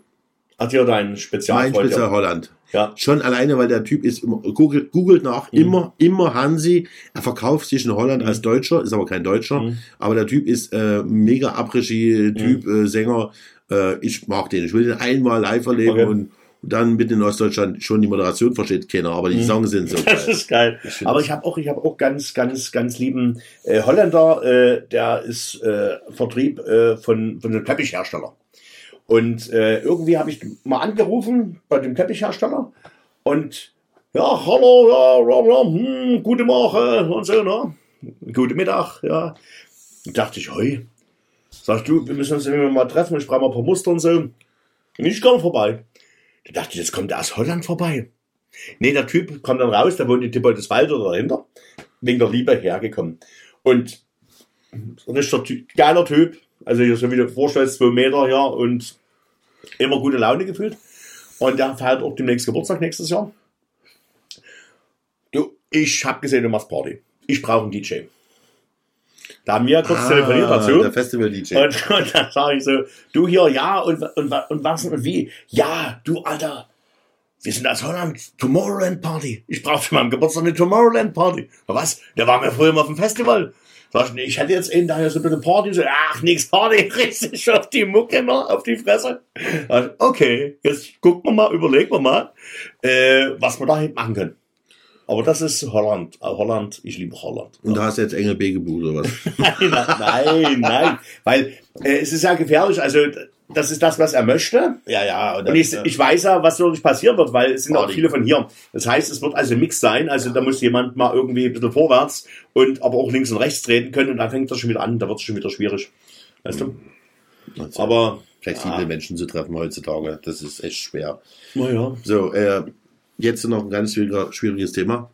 Hat hier dein Mein Spezialfreund. Spezial Ja. Holland. ja. Schon alleine, weil der Typ ist immer, googelt, googelt nach, Mhm. immer, immer Hansi. Er verkauft sich in Holland als Deutscher, ist aber kein Deutscher. Mhm. Aber der Typ ist äh, mega Après-Ski-Typ, äh, Sänger. Äh, ich mag den. Ich will den einmal live erleben Okay. und dann mit in Ostdeutschland schon die Moderation versteht keiner, aber die Mhm. Songs sind so Das geil. ist geil. Ich Aber ich habe auch, ich habe auch ganz, ganz, ganz lieben äh, Holländer, äh, der ist äh, Vertrieb äh, von, von einem Teppichhersteller. Und äh, irgendwie habe ich mal angerufen bei dem Teppichhersteller und ja, hallo, ja, ja, ja hm, gute Morgen und so, ne? Guten Mittag, ja. Und dachte ich, hoi. Sagst du, wir müssen uns mal treffen, ich brauche mal ein paar Muster und so. Und ich komme vorbei. Da dachte ich, jetzt kommt der aus Holland vorbei. Nee, der Typ kommt dann raus, der wohnt in Tippoldeswald oder dahinter, wegen der Liebe hergekommen. Und ein richtiger Ty geiler Typ, also hier so wie du dir vorstellst, zwei Meter, ja, und immer gute Laune gefühlt. Und der feiert auch demnächst Geburtstag nächstes Jahr. Du, ich habe gesehen, du machst Party. Ich brauche einen DJ. Da haben wir kurz telefoniert dazu. Ah, Der Festival-DJ. Und, und dann sage ich so, du hier, ja, und, und, und was und wie? Ja, du Alter, wir sind aus Holland, Tomorrowland Party. Ich brauche für meinen Geburtstag eine Tomorrowland Party. Was? Der war mir früher mal auf dem Festival. Ich, hätte jetzt eben daher so ein bisschen Party. So, ach, nix Party, richtig auf die Mucke mal, auf die Fresse. Ich, okay, jetzt gucken wir mal, überlegen wir mal, äh, was wir da hinten machen können. Aber das ist Holland. Äh, Holland, ich liebe Holland. Und da hast du jetzt Engel B gebucht oder was? Nein, nein, nein. Weil äh, es ist ja gefährlich. Also das ist das, was er möchte. Ja, ja. Und ich, ich weiß ja, was wirklich passieren wird, weil es sind auch Party. viele von hier. Das heißt, es wird also ein Mix sein. Also da muss jemand mal irgendwie ein bisschen vorwärts und aber auch links und rechts treten können und dann fängt das schon wieder an. Da wird es schon wieder schwierig. Weißt du? Aber flexible ja. Menschen zu treffen heutzutage, das ist echt schwer. naja. So, äh, jetzt noch ein ganz schwieriger, schwieriges Thema.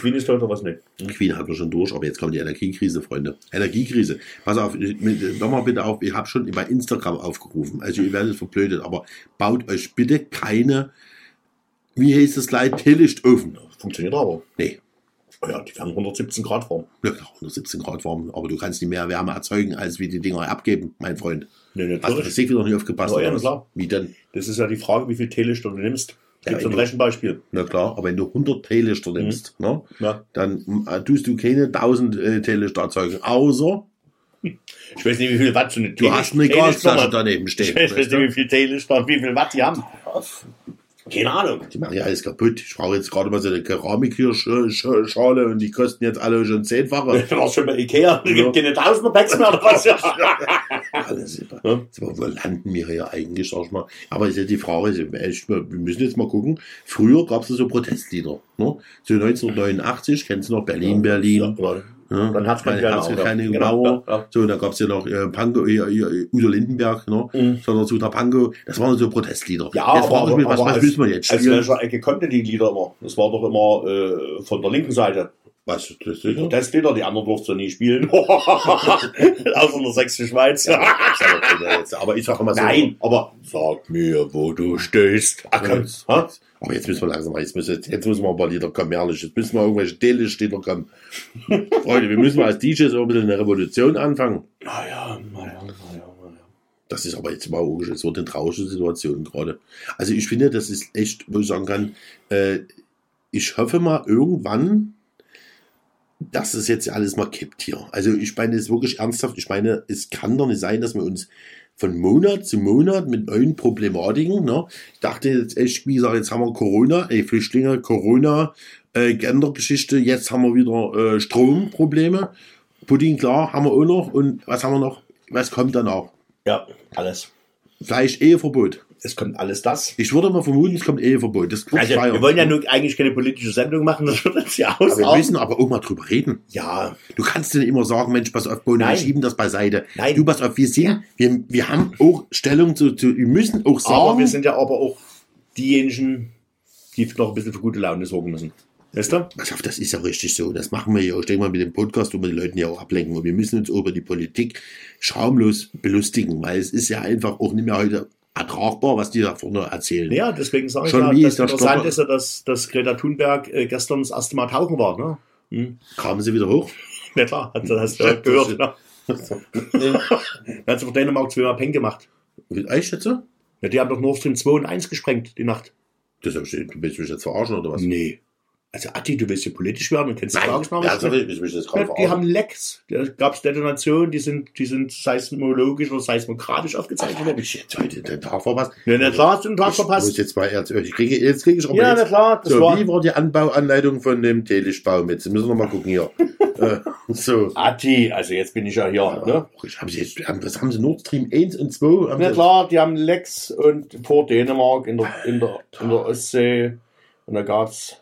Queen ist oder was nicht? Queen hatten wir schon durch, aber jetzt kommt die Energiekrise, Freunde. Energiekrise. Pass auf, nochmal bitte auf, ich habe schon bei Instagram aufgerufen. Also ihr werdet verblödet, aber baut euch bitte keine, wie heißt das gleich, Teelichtofen. Funktioniert aber. Nee, Oh ja, die haben 117 Grad warm. ja, klar, 117 Grad warm, aber du kannst nicht mehr Wärme erzeugen, als wie die Dinger abgeben, mein Freund. Nee, Hast du natürlich. Physik wieder nicht aufgepasst? Ja, ja, klar. Wie denn? Das ist ja die Frage, wie viel Teelichter du nimmst. Ja, Gibt so ein ich- Rechenbeispiel. Na klar, aber wenn du 100 Teelichter nimmst, ne, Ja. dann äh, tust du keine 1000 äh, Teelichter erzeugen, außer Ich weiß nicht, wie viel Watt so eine du hast eine Gasflasche daneben Ich stehen. weiß weißt nicht, wie viel Teelichter, wie viel Watt die haben. Keine Ahnung. Die machen ja alles kaputt. Ich brauche jetzt gerade mal so eine Keramikkirschschale und die kosten jetzt alle schon zehnfache. Du warst schon bei Ikea, es Ja. gibt keine tausender Packs mehr oder was? Alles über. Ja. So, Wo landen wir hier eigentlich, sag ich mal? Aber ist ja die Frage, ist echt, wir müssen jetzt mal gucken. Früher gab es so Protestlieder. Ne? So 1989, kennst du noch Berlin, Berlin. Ja, Ja, Dann hat's keine keine, Piano, hat's ja. keine Genau, Mauer. ja, ja. So, da gab's ja noch äh, Panko, äh, äh, Udo Lindenberg, ne? Mhm. sondern so der Panko. Das waren so Protestlieder. Ja, jetzt ich mich, was, was als, müssen wir jetzt spielen? welcher Ecke kommen denn die Lieder immer? Das war doch immer äh, von der linken Seite. Was, das ist Protestlieder, die anderen durften sie nie spielen. Außer in der sächsischen Schweiz. Aber ich sage mal so. Nein, aber sag mir, wo du stehst. Ah, komm. Aber jetzt müssen wir langsam mal, jetzt müssen, jetzt müssen wir ein paar Lieder kommen, ehrlich. Jetzt müssen wir irgendwelche Teelichtlieder kommen. Freunde, wir müssen mal als DJs auch ein bisschen eine Revolution anfangen. Naja, naja, naja, naja. Das ist aber jetzt mal logisch, es wird eine traurige Situation gerade. Also ich finde, das ist echt, wo ich sagen kann, äh, ich hoffe mal irgendwann, dass es jetzt alles mal kippt hier. Also ich meine, es ist wirklich ernsthaft. Ich meine, es kann doch nicht sein, dass wir uns von Monat zu Monat mit neuen Problematiken, ne? Ich dachte jetzt echt, wie gesagt, jetzt haben wir Corona, ey, Flüchtlinge, Corona, äh, Gendergeschichte, jetzt haben wir wieder äh, Stromprobleme. Pudding, klar, haben wir auch noch. Und was haben wir noch? Was kommt danach? Ja, alles. Fleisch, Eheverbot. Es kommt alles das. Ich würde mal vermuten, es kommt Eheverbot. Das Also, wir wollen ja nur eigentlich keine politische Sendung machen, das wird uns ja aber wir müssen aber auch mal drüber reden. Ja, Du kannst nicht immer sagen, Mensch, pass auf, Bono, wir schieben das beiseite. Nein. Du, pass auf, wir sind, wir, wir haben auch Stellung zu, zu, wir müssen auch sagen, aber wir sind ja aber auch diejenigen, die noch ein bisschen für gute Laune sorgen müssen. Weißt du? Pass auf, das ist ja richtig so. Das machen wir ja auch. Ich denke mal mit dem Podcast, wo wir die Leute ja auch ablenken. Und wir müssen uns über die Politik schamlos belustigen, weil es ist ja einfach auch nicht mehr heute ertragbar, was die da vorne erzählen. Ja, deswegen sage ich Schon ja, wie das Interessante Stopper? ist ja, dass, dass Greta Thunberg äh, gestern das erste Mal tauchen war. Ne? Hm. Kamen sie wieder hoch? Ja klar, du- hast du ja gehört. Ne? Hat sie von Dänemark zweimal Peng gemacht. Mit Eichschätze? Ja, die haben doch Nord Stream 2 und 1 gesprengt, die Nacht. Das hab ich, du willst mich jetzt verarschen oder was? Nee. Also Atti, du willst hier politisch werden und kennst die Nein, Tagesnachrichten? ja, sorry, ich mich jetzt gerade Ja, die haben Lecks. Da gab es Detonationen, die sind, die sind seismologisch oder seismokratisch aufgezeichnet Hab worden. ich jetzt heute den Tag verpasst? Ja, na klar, hast du den Tag Ich muss verpasst. jetzt mal ernst, ich kriege, jetzt kriege ich aber Ja, jetzt, na klar, das so, war. wie war die Anbauanleitung von dem Teelichtbaum jetzt? Müssen wir mal gucken hier. äh, so. Atti, also jetzt bin ich ja hier. Ne? Ich habe jetzt, was haben sie Nord Stream 1 und 2? Haben Na sie- klar, die haben Lecks und vor Dänemark in der, in der, in der Ostsee. Und da gab es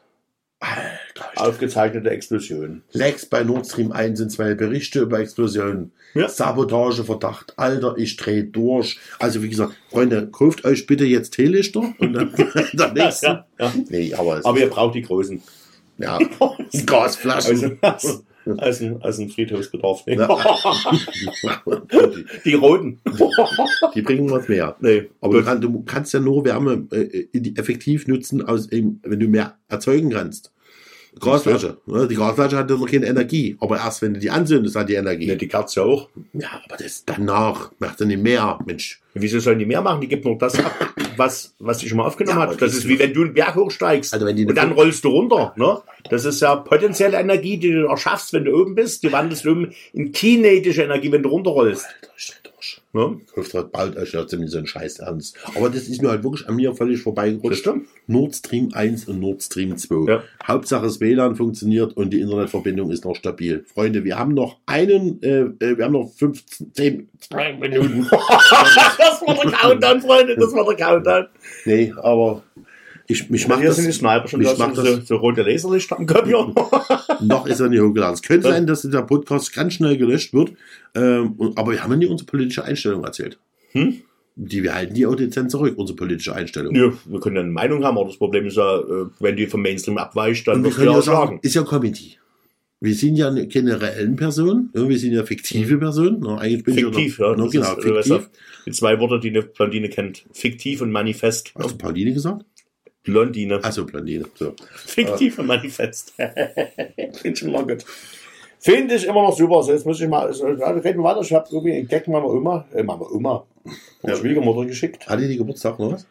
Alter, ich- aufgezeichnete Explosionen. Lecks bei Nord Stream 1 und 2, Berichte über Explosionen, Ja. Sabotageverdacht, Alter, ich dreh durch. Also wie gesagt, Freunde, kauft euch bitte jetzt Teelichter und dann der nächsten. Ja, ja. Nee, aber, Aber ihr braucht die großen. ja, Gasflaschen. Also, als, ein, als ein Friedhofsbedarf. Nee. die, roten. die bringen was mehr. nee, Aber du, kann, du kannst ja nur Wärme äh, die effektiv nutzen, aus, eben, wenn du mehr erzeugen kannst. Gasflasche. Ne? Die Gasflasche hat ja noch keine Energie. Aber erst wenn du die anzündest, hat die Energie. Ja, die Kerze auch. Ja, aber das danach macht er nicht mehr. Mensch. Wieso sollen die mehr machen? Die gibt nur das ab, was, was die schon mal aufgenommen Ja, hat. Das ist wie wenn du einen Berg hochsteigst Also wenn die und dann rollst du runter. Ne? Das ist ja potenzielle Energie, die du erschaffst, wenn du oben bist. Die wandelst du um in kinetische Energie, wenn du runterrollst. Alter, ich durch. Ne? Kauft halt bald ja ziemlich so einen Scheiß ernst. Aber das ist mir halt wirklich an mir völlig vorbeigerutscht. Nord Stream 1 und Nord Stream 2. Ja. Hauptsache das WLAN funktioniert und die Internetverbindung ist noch stabil. Freunde, wir haben noch einen, äh, äh, wir haben noch 15, 10, 2 Minuten. das war der Countdown, Freunde. Das war der Countdown. Nee, aber ich, mich macht Hier das, sind die Sniper schon. mich macht das, so, rote Laserlichter am Kopf. noch ist er nicht hochgeladen. Es könnte sein, dass der Podcast ganz schnell gelöscht wird, ähm, und, aber wir haben nie unsere politische Einstellung erzählt. Hm? Die, wir halten die auch dezent zurück, unsere politische Einstellung. Ja, wir können ja eine Meinung haben, aber das Problem ist ja, äh, wenn die vom Mainstream abweicht, dann Und wir wirst du können ja ja sagen, ist ja Comedy. Wir sind ja eine- keine reellen Personen, ja, wir sind ja fiktive Personen. Na, eigentlich bin Fiktiv, ich ja. ja. Na, Das genau, ist, äh, fiktiv. die zwei Worte, die eine Blondine kennt. Fiktiv und Manifest. Hast du Pauline gesagt? Blondine. Also Blondine. So. Fiktiv und Manifest. Finde ich immer gut. Finde ich immer noch super. So, jetzt muss ich mal, so, reden wir weiter. Ich habe irgendwie einen Gag meiner Oma, äh, meiner Oma, meiner Ja. Schwiegermutter geschickt. Hatte die Geburtstag noch was?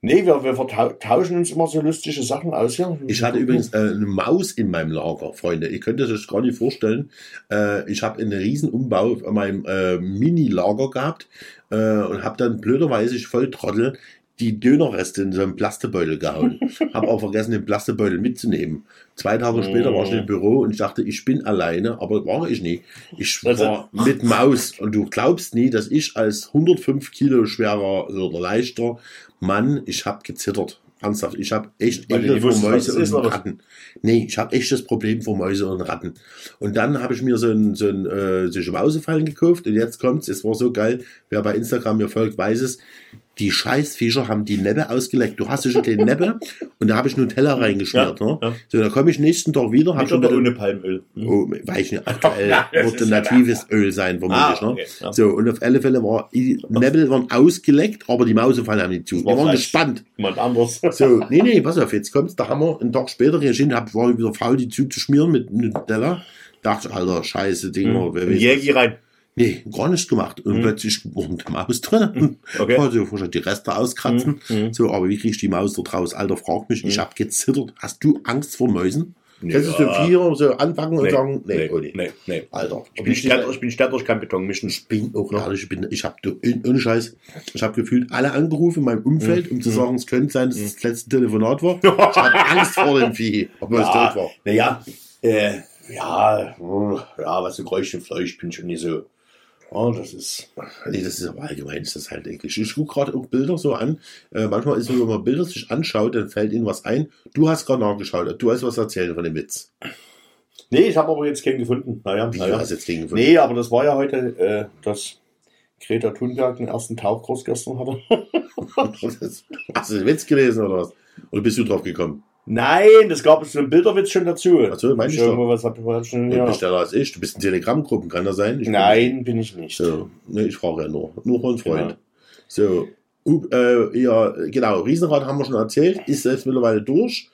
Nee, wir, wir vertau- tauschen uns immer so lustige Sachen aus hier. Ich hatte übrigens äh, eine Maus in meinem Lager, Freunde. Ihr könnt es euch gar nicht vorstellen. Äh, ich habe einen riesen Umbau auf meinem äh, Mini-Lager gehabt äh, und habe dann blöderweise, ich voll Trottel, die Dönerreste in so einen Plastebeutel gehauen. habe auch vergessen, den Plastebeutel mitzunehmen. Zwei Tage später war ich im Büro und ich dachte, ich bin alleine, aber war ich nicht. Ich war mit Maus und du glaubst nie, dass ich als 105 Kilo schwerer oder leichter Mann, ich habe gezittert. Ernsthaft, ich habe echt Ekel vor Mäuse und ist? Ratten. Nee, ich habe echt das Problem vor Mäuse und Ratten. Und dann habe ich mir so ein, so ein äh, solche Mausefallen gekauft und jetzt kommt's, es war so geil, wer bei Instagram mir folgt, weiß es, die Scheißviecher haben die Nebbe ausgeleckt. Du hast schon den Nebbe und da habe ich Nutella reingeschmiert. Ja, ne? ja. So, dann komme ich nächsten Tag wieder, Mit schon oder ohne Palmöl. Hm. Oh, weiß ich nicht, aktuell Ja, wird ein ja natives Öl sein, vermutlich. Ah, ne? okay, ja. So, und auf alle Fälle war, die Nebel waren ausgeleckt, aber die Mausefallen haben nicht zu. Die war waren gespannt. Jemand anderes. So, nee, nee, pass auf, jetzt kommt's, da haben wir einen Tag später reagiert, hab, war ich wieder faul, die zuzuschmieren mit Nutella. Dachte, ich, alter, scheiße, Ding, Hm. Jägi rein. Nee, gar nichts gemacht. Und Hm. plötzlich war eine Maus drin. Okay. Also, ich die Reste auskratzen. Hm, hm. So, aber wie krieg ich die Maus da raus? Alter, frag mich, ich Hm. hab gezittert. Hast du Angst vor Mäusen? Nee, Kannst du so ja. vier so anfangen und Nee, sagen, nee, nee, oh nee. nee, nee. Alter, Ich bin Städter, ich bin Städter, ich kann Beton mischen. ich bin auch ehrlich, ich bin, ich habe ohne Scheiß, ich habe gefühlt alle angerufen in meinem Umfeld, um zu sagen, es könnte sein, dass es das letzte Telefonat war. Ich hatte Angst vor dem Vieh, obwohl es tot war. Naja, äh, ja, ja, was so Geräusch und Fleisch bin ich schon nicht so. Oh, das ist. Nee, das ist aber allgemein, ist das halt eklig. Ich gucke gerade auch Bilder so an. Äh, manchmal ist es, wenn man Bilder sich anschaut, dann fällt ihnen was ein. Du hast gerade nachgeschaut, du hast was erzählt von dem Witz. Nee, ich habe aber jetzt keinen gefunden. Naja, Wie naja. hast du jetzt den gefunden? Nee, aber das war ja heute, äh, dass Greta Thunberg den ersten Tauchkurs gestern hatte. Hast du den Witz gelesen oder was? Oder bist du drauf gekommen? Nein, das gab es so einen Bilderwitz schon dazu. Ach so, meine ich Irgendwo was hat hat schon, Du ja. bist schneller als ich. Du bist in Telegram-Gruppen, kann das sein? Ich Nein, bin ich nicht. So, ne, ich frage ja nur. Nur von Freund. Genau. So, uh, äh, ja, genau, Riesenrad haben wir schon erzählt, ist selbst mittlerweile durch.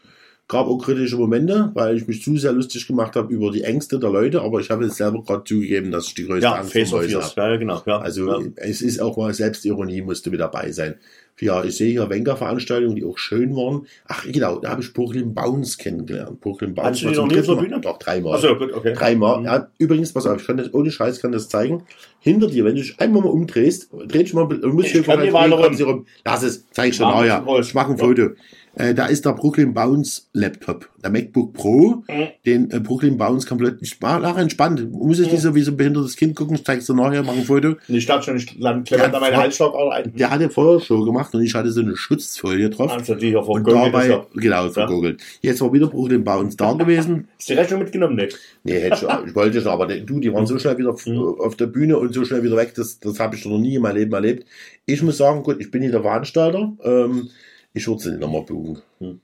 Gab auch kritische Momente, weil ich mich zu sehr lustig gemacht habe über die Ängste der Leute, aber ich habe jetzt selber gerade zugegeben, dass ich die größte Ja, Angst Face vor Mäusen habe. Ja, genau. Ja. Also ja. es ist auch mal Selbstironie musste mit dabei sein. Ja, ich sehe hier Wenker-Veranstaltungen, die auch schön waren. Ach genau, da habe ich Brooklyn Bounce kennengelernt. Brooklyn Bounce Hast du die noch nie auf der Bühne? Doch, dreimal. Achso, gut, okay. Dreimal. Mhm. Ja, übrigens, pass auf, ich kann das, ohne Scheiß kann das zeigen. Hinter dir, wenn du dich einmal mal umdrehst, dreh dich mal, du musst Ich hier kann die Weile rum. rum. Lass es, zeig ich dir nachher. Ich mache ein Foto. Äh, da ist der Brooklyn Bounce Laptop, der MacBook Pro, Mhm. den äh, Brooklyn Bounce komplett, ich nachher entspannt. Du musst jetzt nicht so wie so ein behindertes Kind gucken, ich zeig's dir nachher, mach ein Foto. Ich stand schon, ich Ja, da meine voll. Halsschlagader ein. Der hatte Feuershow gemacht und ich hatte so eine Schutzfolie drauf. Also die hier und dabei, ja. genau, vergoogelt. Jetzt war wieder Brooklyn Bounce da gewesen. Ist die Rechnung mitgenommen, nicht? Nee, hätte ich, ich wollte schon, aber du, die waren so schnell wieder Mhm. auf der Bühne und so schnell wieder weg, das, das habe ich noch nie in meinem Leben erlebt. Ich muss sagen, gut, ich bin nicht der Veranstalter, ähm, ich würde sie nochmal buchen. Mhm.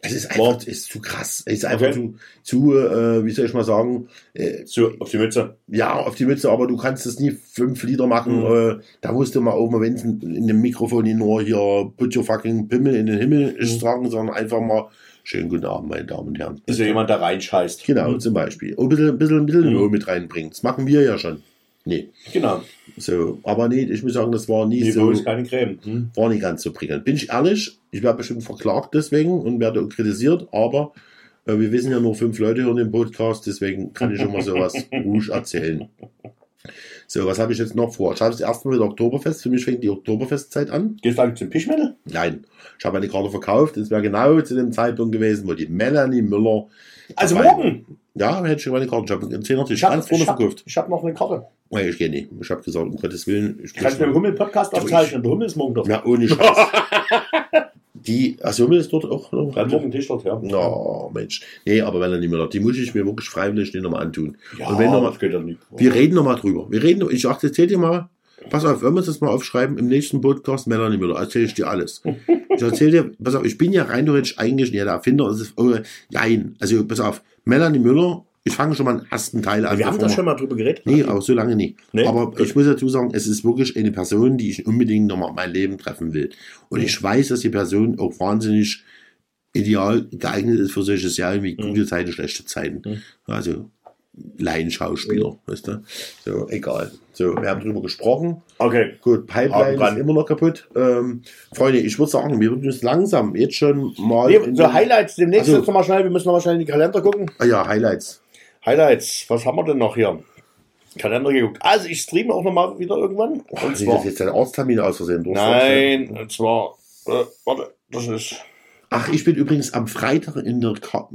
Es ist einfach, es ist zu krass. Es ist einfach Okay. zu, zu äh, wie soll ich mal sagen, äh, So, auf die Mütze. ja, auf die Mütze, aber du kannst es nie fünf Lieder machen. Mhm. Äh, da musst du mal auch mal, wenn es in, in dem Mikrofon nicht nur hier put your fucking Pimmel in den Himmel Mhm. sagen, sondern einfach mal schönen guten Abend, meine Damen und Herren. Ist ja jemand, der reinscheißt. Genau, Mhm. zum Beispiel. Und ein bisschen, ein bisschen, ein bisschen Mhm. Mit reinbringen. Das machen wir ja schon. Nee. Genau. So, aber nee, ich muss sagen, das war nie Niveau so, ist keine Creme. Hm. war nicht ganz so prickelnd. Bin ich ehrlich, ich werde bestimmt verklagt deswegen und werde kritisiert, aber äh, wir wissen ja nur fünf Leute hören den Podcast, deswegen kann ich immer sowas ruhig erzählen. So, was habe ich jetzt noch vor? Ich habe das erste Mal wieder Oktoberfest. Für mich fängt die Oktoberfestzeit an. Gehst du eigentlich zum Pischmetal? Nein, ich habe eine Karte verkauft. Das wäre genau zu dem Zeitpunkt gewesen, wo die Melanie Müller. Also dabei morgen. Ja, hätte ich schon meine Karte. Ich habe Ich habe ganz vorne hab, verkauft. ich hab noch eine Karte. Nee, ich gehe nicht. Ich habe gesagt, um Gottes Willen. Ich Kannst du dem Hummel-Podcast aufzeichnen? Der Hummel ist morgen dort. Ja, ohne Scheiß. die, also Hummel ist dort auch noch. Dann morgen Tisch dort, ja. No, Mensch. Nee, aber Melanie Müller, die muss ich mir wirklich freiwillig nicht nochmal antun. Ja, Und wenn noch mal- das geht ja nicht. Wir reden nochmal drüber. Wir reden, ich erzähl dir mal, pass auf, wenn wir uns das mal aufschreiben, im nächsten Podcast, Melanie Müller, erzähle ich dir alles. Ich erzähl dir, pass auf, ich bin ja rein theoretisch eigentlich nicht der Erfinder, es ist, oh, nein, also pass auf, Melanie Müller, ich fange schon mal den ersten Teil an. Wir haben da schon mal drüber geredet. Nee, aber so lange nicht. Nee? aber ich muss dazu sagen, es ist wirklich eine Person, die ich unbedingt nochmal in mein Leben treffen will. Und ich weiß, dass die Person auch wahnsinnig ideal geeignet ist für solche Serien wie gute Zeiten, schlechte Zeiten. Mhm. Also Laienschauspieler, weißt du? So, egal. So, wir haben drüber gesprochen. Okay. Gut, Pipeline ist immer noch kaputt. Ähm, Freunde, ich würde sagen, wir müssen langsam jetzt schon mal. Nee, so Highlights demnächst Also- jetzt nochmal schnell. Wir müssen nochmal schnell in die Kalender gucken. Ah ja, Highlights. Highlights. Was haben wir denn noch hier? Kalender geguckt. Also ich streame auch nochmal wieder irgendwann. Oh, Und sieht zwar, das jetzt dein Arzttermin aus Versehen durch? nein, und zwar, äh, warte, das ist, Ach, ich bin übrigens am Freitag in der K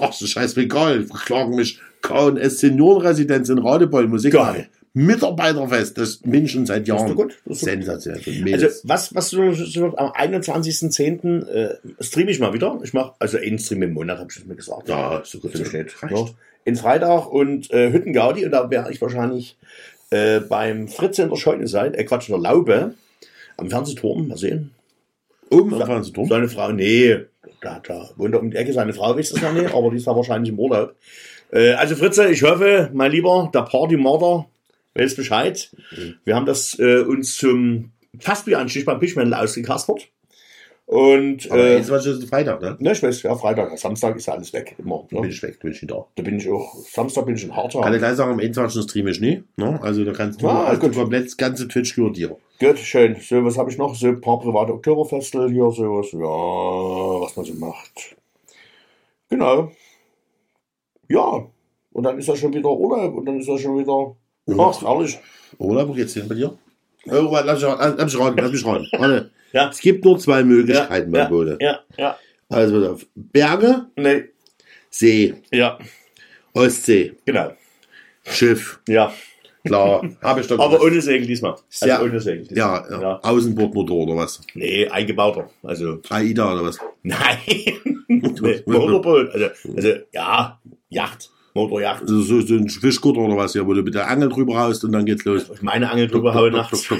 Ach, so scheiß egal, verklagen mich KNS Seniorenresidenz in Radebeul Musik. Geil. Mitarbeiterfest, das schon seit Jahren. du gut? Das ist gut. Sensationell. also was, was so, so am 21.10. Äh, streame ich mal wieder. Ich mache, also einen Stream im Monat, habe ich mir gesagt. ja, so gut. so. Ja. In Freitag und äh, Hüttengaudi und da werde ich wahrscheinlich äh, beim Fritz in der Scheune sein, äh, Quatsch, in der Laube, am Fernsehturm, mal sehen. Oben am Fernsehturm. Seine Frau, nee, da, da wohnt er um die Ecke, seine Frau weiß das noch nicht, aber die ist da wahrscheinlich im Urlaub. Äh, also Fritze, ich hoffe, mein Lieber, der Partymörder weiß Bescheid. Wir haben das äh, uns zum Fassbieranstich beim Pischmännle ausgekaspert. Und Aber äh, jetzt war schon Freitag, ne? ne, ich weiß, ja, Freitag, Samstag ist ja alles weg, immer. Bin Ne? ich weg, bin ich da. Da bin ich auch, Samstag bin ich in Harter. Kann ich gleich sagen, am 21. stream ich nie. Ne? Also da kannst du Ah, also komplett das ganze Twitch gehört dir. Gut, schön. So, was habe ich noch? So ein paar private Oktoberfestel hier, sowas. Ja, was man so macht. Genau. Ja. Und dann ist ja schon wieder Urlaub und dann ist ja schon wieder. Ach, herrlich. Oder? Wo geht's hin bei dir? Oh, warte, lass mich lass mich raten, lass mich raten. Warte. Ja. Es gibt nur zwei Möglichkeiten bei ja, Bode. ja, ja. Also pass auf. Berge, Nee, See, ja, Ostsee. genau. Schiff, Ja, klar. Habe ich doch aber ohne Segel diesmal. Also Ja. ohne Segel. diesmal. ja, ja. Außenbordmotor oder was? Nee, eingebauter. Also, AIDA oder was? nein. nee, Motorboot. Also, also, ja, Yacht. Motorjacht. Also so, so ein Fischkutter oder was, ja, wo du mit der Angel drüber haust und dann geht's los. Meine Angel drüber haue nachts.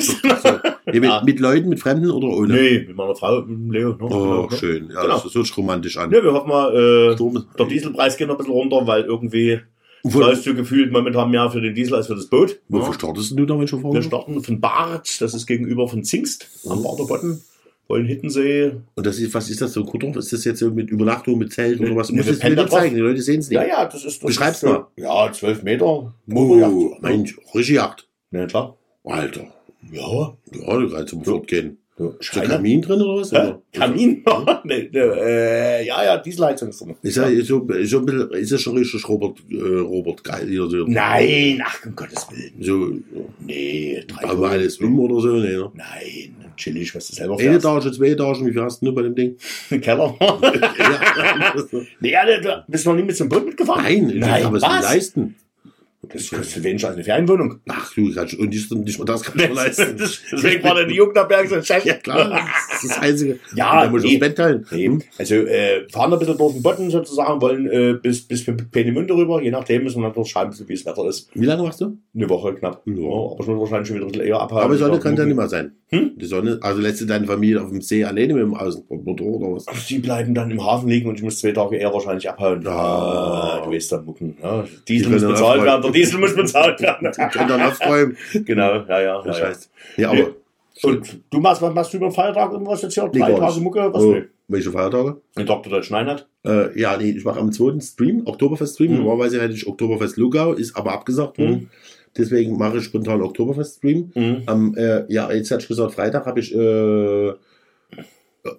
Mit, Leuten, mit Fremden oder ohne? Nee, mit meiner Frau, mit Leo. Ne? Oh, Ja. schön. Ja, Genau. das hört sich romantisch an. Ja, wir hoffen mal, äh, Sturm- der Dieselpreis geht noch ein bisschen runter, weil irgendwie zahlst du gefühlt momentan mehr für den Diesel als für das Boot. Wofür Ja. startest du da, wenn schon Wir vorher? starten von Barth, das ist gegenüber von Zingst am Baderbotten, wollen Hittensee. Und das ist, was ist das so Kutter? Ist das jetzt so mit Übernachtung, mit Zelt oder was? Du Nee, musst wir es pennen mir zeigen, die Leute sehen es nicht. Ja, ja, das ist. Das Beschreib's ist, mal. Ja, zwölf Meter. Oh, Mensch, richtige Yacht. Ja, klar. Alter. Ja. Ja, du kannst zum Fortgehen. Ja. Ist da Kamin drin oder was? Oder? Kamin? nee, äh, ja, ja, Dieselheizung ist drin. Ist ja so, ist so ein bisschen, ist ja schon richtig Robert, äh, Robert geil hier so. Nein, ach, um Gottes Willen. So, Nee, drei aber alles um oder so, nee, ne? Nein, chillig, was du selber Eine fährst. Etage, zwei Etagen, wie viel hast du nur bei dem Ding? Keller. ja. nee, ja, du bist noch nie mit zum Boot mitgefahren? Nein, ich Nein, kann nicht was? leisten. Das kostet weniger als eine Ferienwohnung. Ach, du kannst, und nicht, nicht mal das kannst du leisten. Deswegen war der Jugendberg so scheiße. Ja, klar, das ist das Einzige. Ja, da musst du nee. das Bett teilen. Nee, Hm? also äh, fahren ein bisschen durch den Botten sozusagen, wollen äh, bis, bis Peenemünde rüber, je nachdem müssen wir natürlich schauen, wie das Wetter ist. Wie lange machst du? Eine Woche knapp. Ja. Ja. aber es wird wahrscheinlich schon wieder ein bisschen eher abhauen. Aber Sonne Ja, kann ja nicht mehr sein. Hm? Die Sonne, also lässt du deine Familie auf dem See alleine mit dem Außenmotor oder was? Die bleiben dann im Hafen liegen und ich muss zwei Tage eher wahrscheinlich abhauen. Ah. du weißt dann mucken. Ja, Diesel Die muss bezahlt werden, Diesel muss bezahlt werden. Können dann aufräumen. genau, ja, ja. ja, Das ja. heißt. Ja, aber. Und du machst, was machst du über den Feiertag irgendwas jetzt hier? Nee, Drei Tage. Mucke? Was Oh, welche Feiertage? Ein Doktor Deutsch Nein hat? Äh, ja, nee, ich mache am 2. Stream, Oktoberfest-Stream. Mhm. Normalerweise hätte ich Oktoberfest Lugau, ist aber abgesagt worden. Mhm. Deswegen mache ich spontan Oktoberfest-Stream. Mhm. Am, äh, ja, jetzt hatte ich gesagt, Freitag habe ich äh,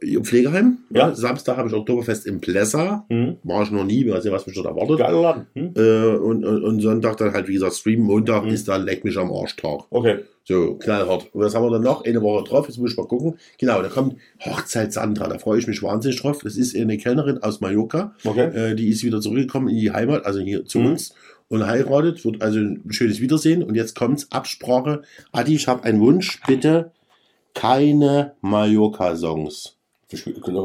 im Pflegeheim. Ja. Samstag habe ich Oktoberfest im Plessa. Mhm. War ich noch nie, weiß nicht, was mich dort erwartet. Geiler Laden. Hm? Äh, und, und, und Sonntag dann halt, wie gesagt, Stream. Montag Mhm. ist dann Leck mich am Arsch-Tag. Okay. So, knallhart. Und was haben wir dann noch? Eine Woche drauf, jetzt muss ich mal gucken. Genau, da kommt Hochzeit Sandra, da freue ich mich wahnsinnig drauf. Das ist eine Kellnerin aus Mallorca. Okay. Äh, die ist wieder zurückgekommen in die Heimat, also hier zu Mhm. uns und heiratet. Wird also ein schönes Wiedersehen. Und jetzt kommt's, Absprache. Adi, ich habe einen Wunsch, bitte keine Mallorca-Songs.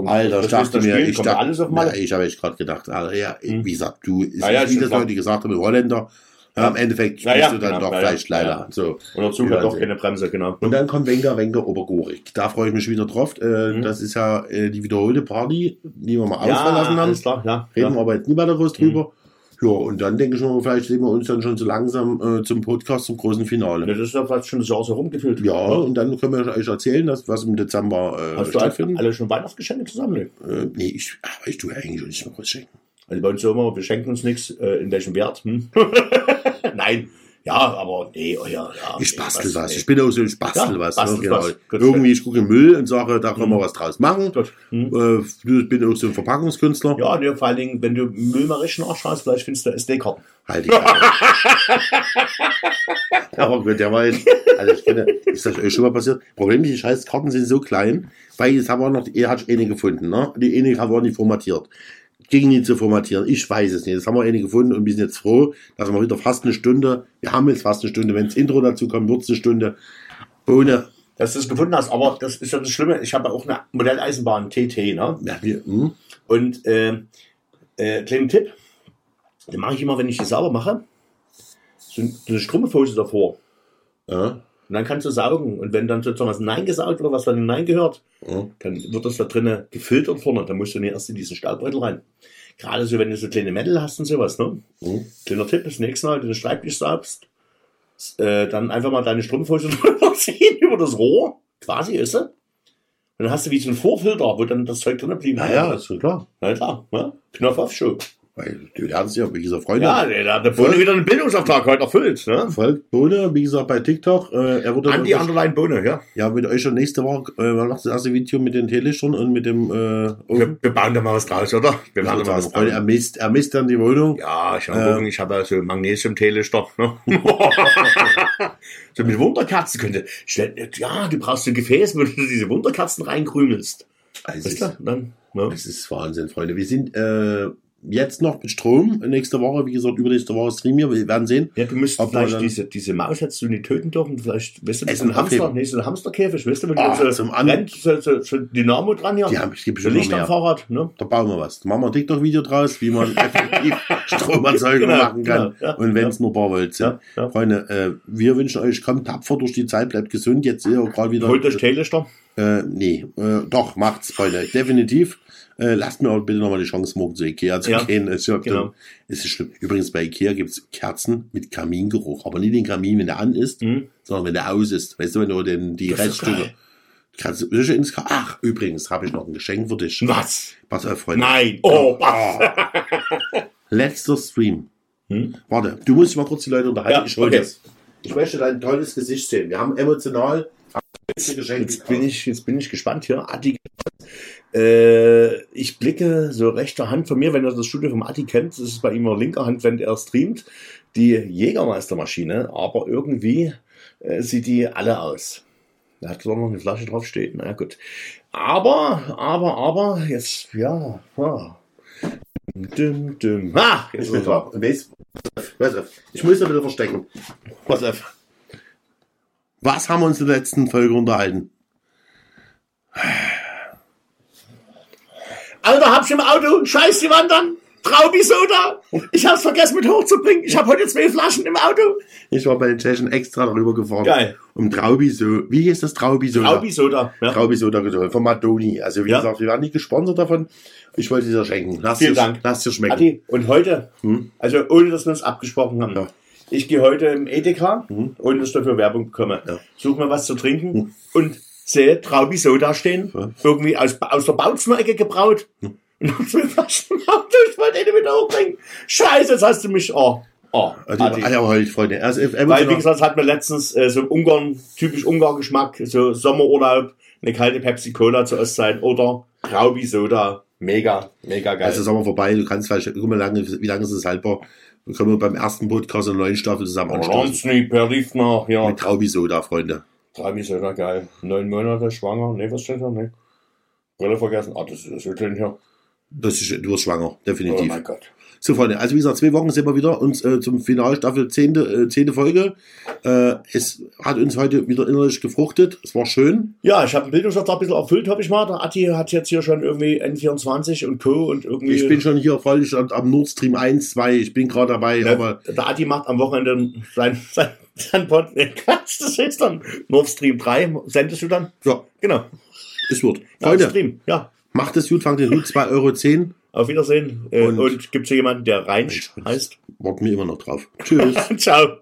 Alter, ich dachte mir, ich dachte, alles auf Malle. ich habe echt gerade gedacht, Alter, ja, Mhm. wie gesagt, du, ist Ja, ja, nicht wie das. Leute gesagt haben, Holländer. Ja, Im Endeffekt Ja, spielst ja, du dann genau, doch vielleicht leider. ja. So. Und dazu Wir hat auch werden keine Bremse, genau. Und dann kommt Wenger, Wenger, Obergorik. Da freue ich mich wieder drauf. Äh, Mhm. Das ist ja äh, die wiederholte Party, die wir mal ja, ausverlassen haben. alles klar, ja. Reden wir aber jetzt nie weiter groß drüber. Ja, und dann denke ich mal, vielleicht sehen wir uns dann schon so langsam äh, zum Podcast, zum großen Finale. Das ist ja fast schon so rumgefühlt. Ja, und dann können wir euch erzählen, dass, was im Dezember äh, Hast du stattfindet. alle schon Weihnachtsgeschenke zusammen? Äh, nee, ich, aber ich tue eigentlich nicht mehr was schenken. Also bei uns immer, wir schenken uns nichts, äh, in welchem Wert? Hm? Nein. Ja, aber nee, oh ja, ja. Ich nee, bastel was. nee. Ich bin auch so, ich bastel Ja, was. ne, genau. was. Irgendwie, ich gucke Müll und sage, da können wir was draus machen. Gut. Hm. Äh, ich bin auch so ein Verpackungskünstler. Ja, nee, vor allen Dingen, wenn du Müll mal richtig nachschaust, vielleicht findest du SD-Karten. Halt die. Aber gut, der war jetzt, also ich finde, ist das euch schon mal passiert? Problem ist, die scheiß Karten sind so klein, weil jetzt haben wir noch, ihr habt eine gefunden, ne? Die eine haben wir nicht formatiert. Ging nicht zu formatieren. Ich weiß es nicht. Das haben wir eine gefunden und wir sind jetzt froh, dass wir wieder fast eine Stunde, wir haben jetzt fast eine Stunde, wenn das Intro dazu kommt, wird es eine Stunde. Ohne, Dass du es gefunden hast, aber das ist ja das Schlimme. Ich habe auch eine Modelleisenbahn TT, ne? ja, wir, hm? Und äh, äh, kleinen Tipp, den mache ich immer, wenn ich die sauber mache, so so eine Strumpfhose davor. ja, Und dann kannst du saugen. Und wenn dann sozusagen was hineingesaugt wird, was dann hineingehört, ja. dann wird das da drinnen gefiltert vorne. Dann musst du nicht erst in diesen Staubbeutel rein. Gerade so, wenn du so kleine Metal hast und sowas, ne? Hm? Kleiner Tipp, das nächste Mal, wenn du den Schreibtisch saugst, äh, dann einfach mal deine Strumpfhose drüber ziehen über das Rohr. Quasi ist sie. Und dann hast du wie so einen Vorfilter, wo dann das Zeug drin blieb. Naja, ist schon klar. Na klar, ne? Knopf auf Show. Weil du lernst ja, wie gesagt, Freunde. Ja, der, der, der Bohne wieder einen Bildungsauftrag heute erfüllt, ne? Folgt Bohne, wie gesagt, bei TikTok. Äh, er wurde Andi Underline Bohne, ja. Ja, mit euch schon nächste Woche, äh, wann macht das erste Video mit den Telestern und mit dem, äh, Wir, wir bauen da mal was draus, oder? Wir machen da mal was Freunde, er draus. misst, er misst dann die Wohnung. Ja, ich habe Äh, gucken, ich habe ja so Magnesium-Telester, ne? so mit Wunderkerzen könnte. Ja, du brauchst ein Gefäß, wo du diese Wunderkerzen reinkrümelst. Also, Weißt du? Dann, ne? das ist Wahnsinn, Freunde. Wir sind, äh, jetzt noch mit Strom. Nächste Woche, wie gesagt, übernächste Woche streamen wir. Wir werden sehen. Ja, du müsstest vielleicht diese, diese Maus hättest du nicht töten dürfen. Vielleicht, weißt du, so ein Hamster, nee, so ein Hamsterkäfig, weißt du, wenn du zum so An- rennt, so, so, so Dynamo dran hier. Die haben, so bestimmt Licht am. Fahrrad, ne? Da bauen wir was. Da machen wir ein TikTok-Video draus, wie man effektiv Stromerzeugung Genau, machen kann. genau, ja, und wenn ja. es nur ein paar Volt sind. Ja, ja. Freunde, äh, wir wünschen euch, kommt tapfer durch die Zeit, bleibt gesund. Jetzt ist ja gerade wieder. Holt euch Teelichter. Äh, nee, äh, doch, macht's, Freunde. Definitiv. Äh, lasst mir auch bitte nochmal die Chance, morgen zu Ikea zu Ja, gehen. Es ist, genau. es ist schlimm. Übrigens, bei Ikea gibt's Kerzen mit Kamingeruch. Aber nicht den Kamin, wenn der an ist, Mhm. sondern wenn der aus ist. Weißt du, wenn du den, die Das Reststücke. Kannst du sicher ins Ka Ach, übrigens habe ich noch ein Geschenk für dich. Was? Pass auf, Freunde. Nein. Oh, Letzter Stream. Hm? Warte, du musst mal kurz die Leute unterhalten. Ja, ich hol okay. das. Ich möchte dein tolles Gesicht sehen. Wir haben emotional Jetzt bin ich, jetzt bin ich gespannt hier. Adi, äh, ich blicke so rechter Hand von mir, wenn ihr das Studio vom Adi kennt, das ist bei ihm auch linker Hand, wenn er streamt, die Jägermeistermaschine, aber irgendwie äh, sieht die alle aus. Da hat doch noch eine Flasche draufstehen. Na gut. Aber, aber, aber, jetzt, ja, ja. Düm, düm. Ah, jetzt ist auf, ich muss da wieder verstecken. Pass auf. Was haben wir uns in der letzten Folge unterhalten? Alter, hab's im Auto, scheiß die Wandern, Traubisoda. Ich hab's vergessen mit hochzubringen. Ich hab heute zwei Flaschen im Auto. Ich war bei den Tschechen extra darüber gefahren. Geil. Um Traubiso. Wie hieß das Traubisoda? Traubisoda. Ja. Traubisoda geholt. Von Madoni. Also wie Ja. gesagt, wir waren nicht gesponsert davon. Ich wollte dir schenken. Lass Vielen dir, Dank. Lass dir schmecken. Adi, und heute, Hm? also ohne dass wir uns abgesprochen haben, Ja. Ich gehe heute im Edeka, ohne dass ich dafür Werbung bekomme, Ja. suche mir was zu trinken und sehe Traubisoda stehen, Ja. irgendwie aus, aus der Bautzner-Ecke gebraut. Und noch zwei Flaschen im Auto, ich wollte eine wieder hochbringen. Scheiße, jetzt hast du mich, oh, oh, Also, Adi. Eier heult, Freunde. Also, Weil, wie gesagt, hat mir letztens äh, so Ungarn, typisch Ungar-Geschmack, so Sommerurlaub, eine kalte Pepsi-Cola zur Ostzeit oder Traubi-Soda. Mega, mega geil. Also Sommer vorbei, du kannst vielleicht, guck mal, lange, wie lange ist es haltbar? Dann können wir beim ersten Podcast in der neuen Staffel zusammen anstoßen. Ronsley, per Riefner, ja. Mit Traubisoda, Freunde. Traubi-Soda, geil. Neun Monate schwanger, nee, was steht da? Nee. Brille vergessen, ah, das ist so drin hier. Das ist, du wirst schwanger, Oh definitiv. mein Gott. So, Freunde, also wie gesagt, zwei Wochen sind wir wieder uns äh, zum Final Staffel 10. Äh, 10. Folge. Äh, es hat uns heute wieder innerlich gefruchtet. Es war schön. Ja, ich habe einen Bildungsauftrag ein bisschen erfüllt, habe ich mal. Der Atti hat jetzt hier schon irgendwie N24 und Co. und irgendwie. Ich bin schon hier voll am Nord Stream 1, 2. Ich bin gerade dabei, Ja, aber der Adi macht am Wochenende sein, sein, sein Pod, nee, Quatsch, das ist dann Nord Stream 3, sendest du dann? ja, Genau. es wird. Ja, Freunde, Stream, ja. macht es gut, fangt den Hut, 2,10 Euro. Auf Wiedersehen. Äh, Und- und, gibt es hier jemanden, der Reinsch Mensch, heißt? Warten wir immer noch drauf. Tschüss. Ciao.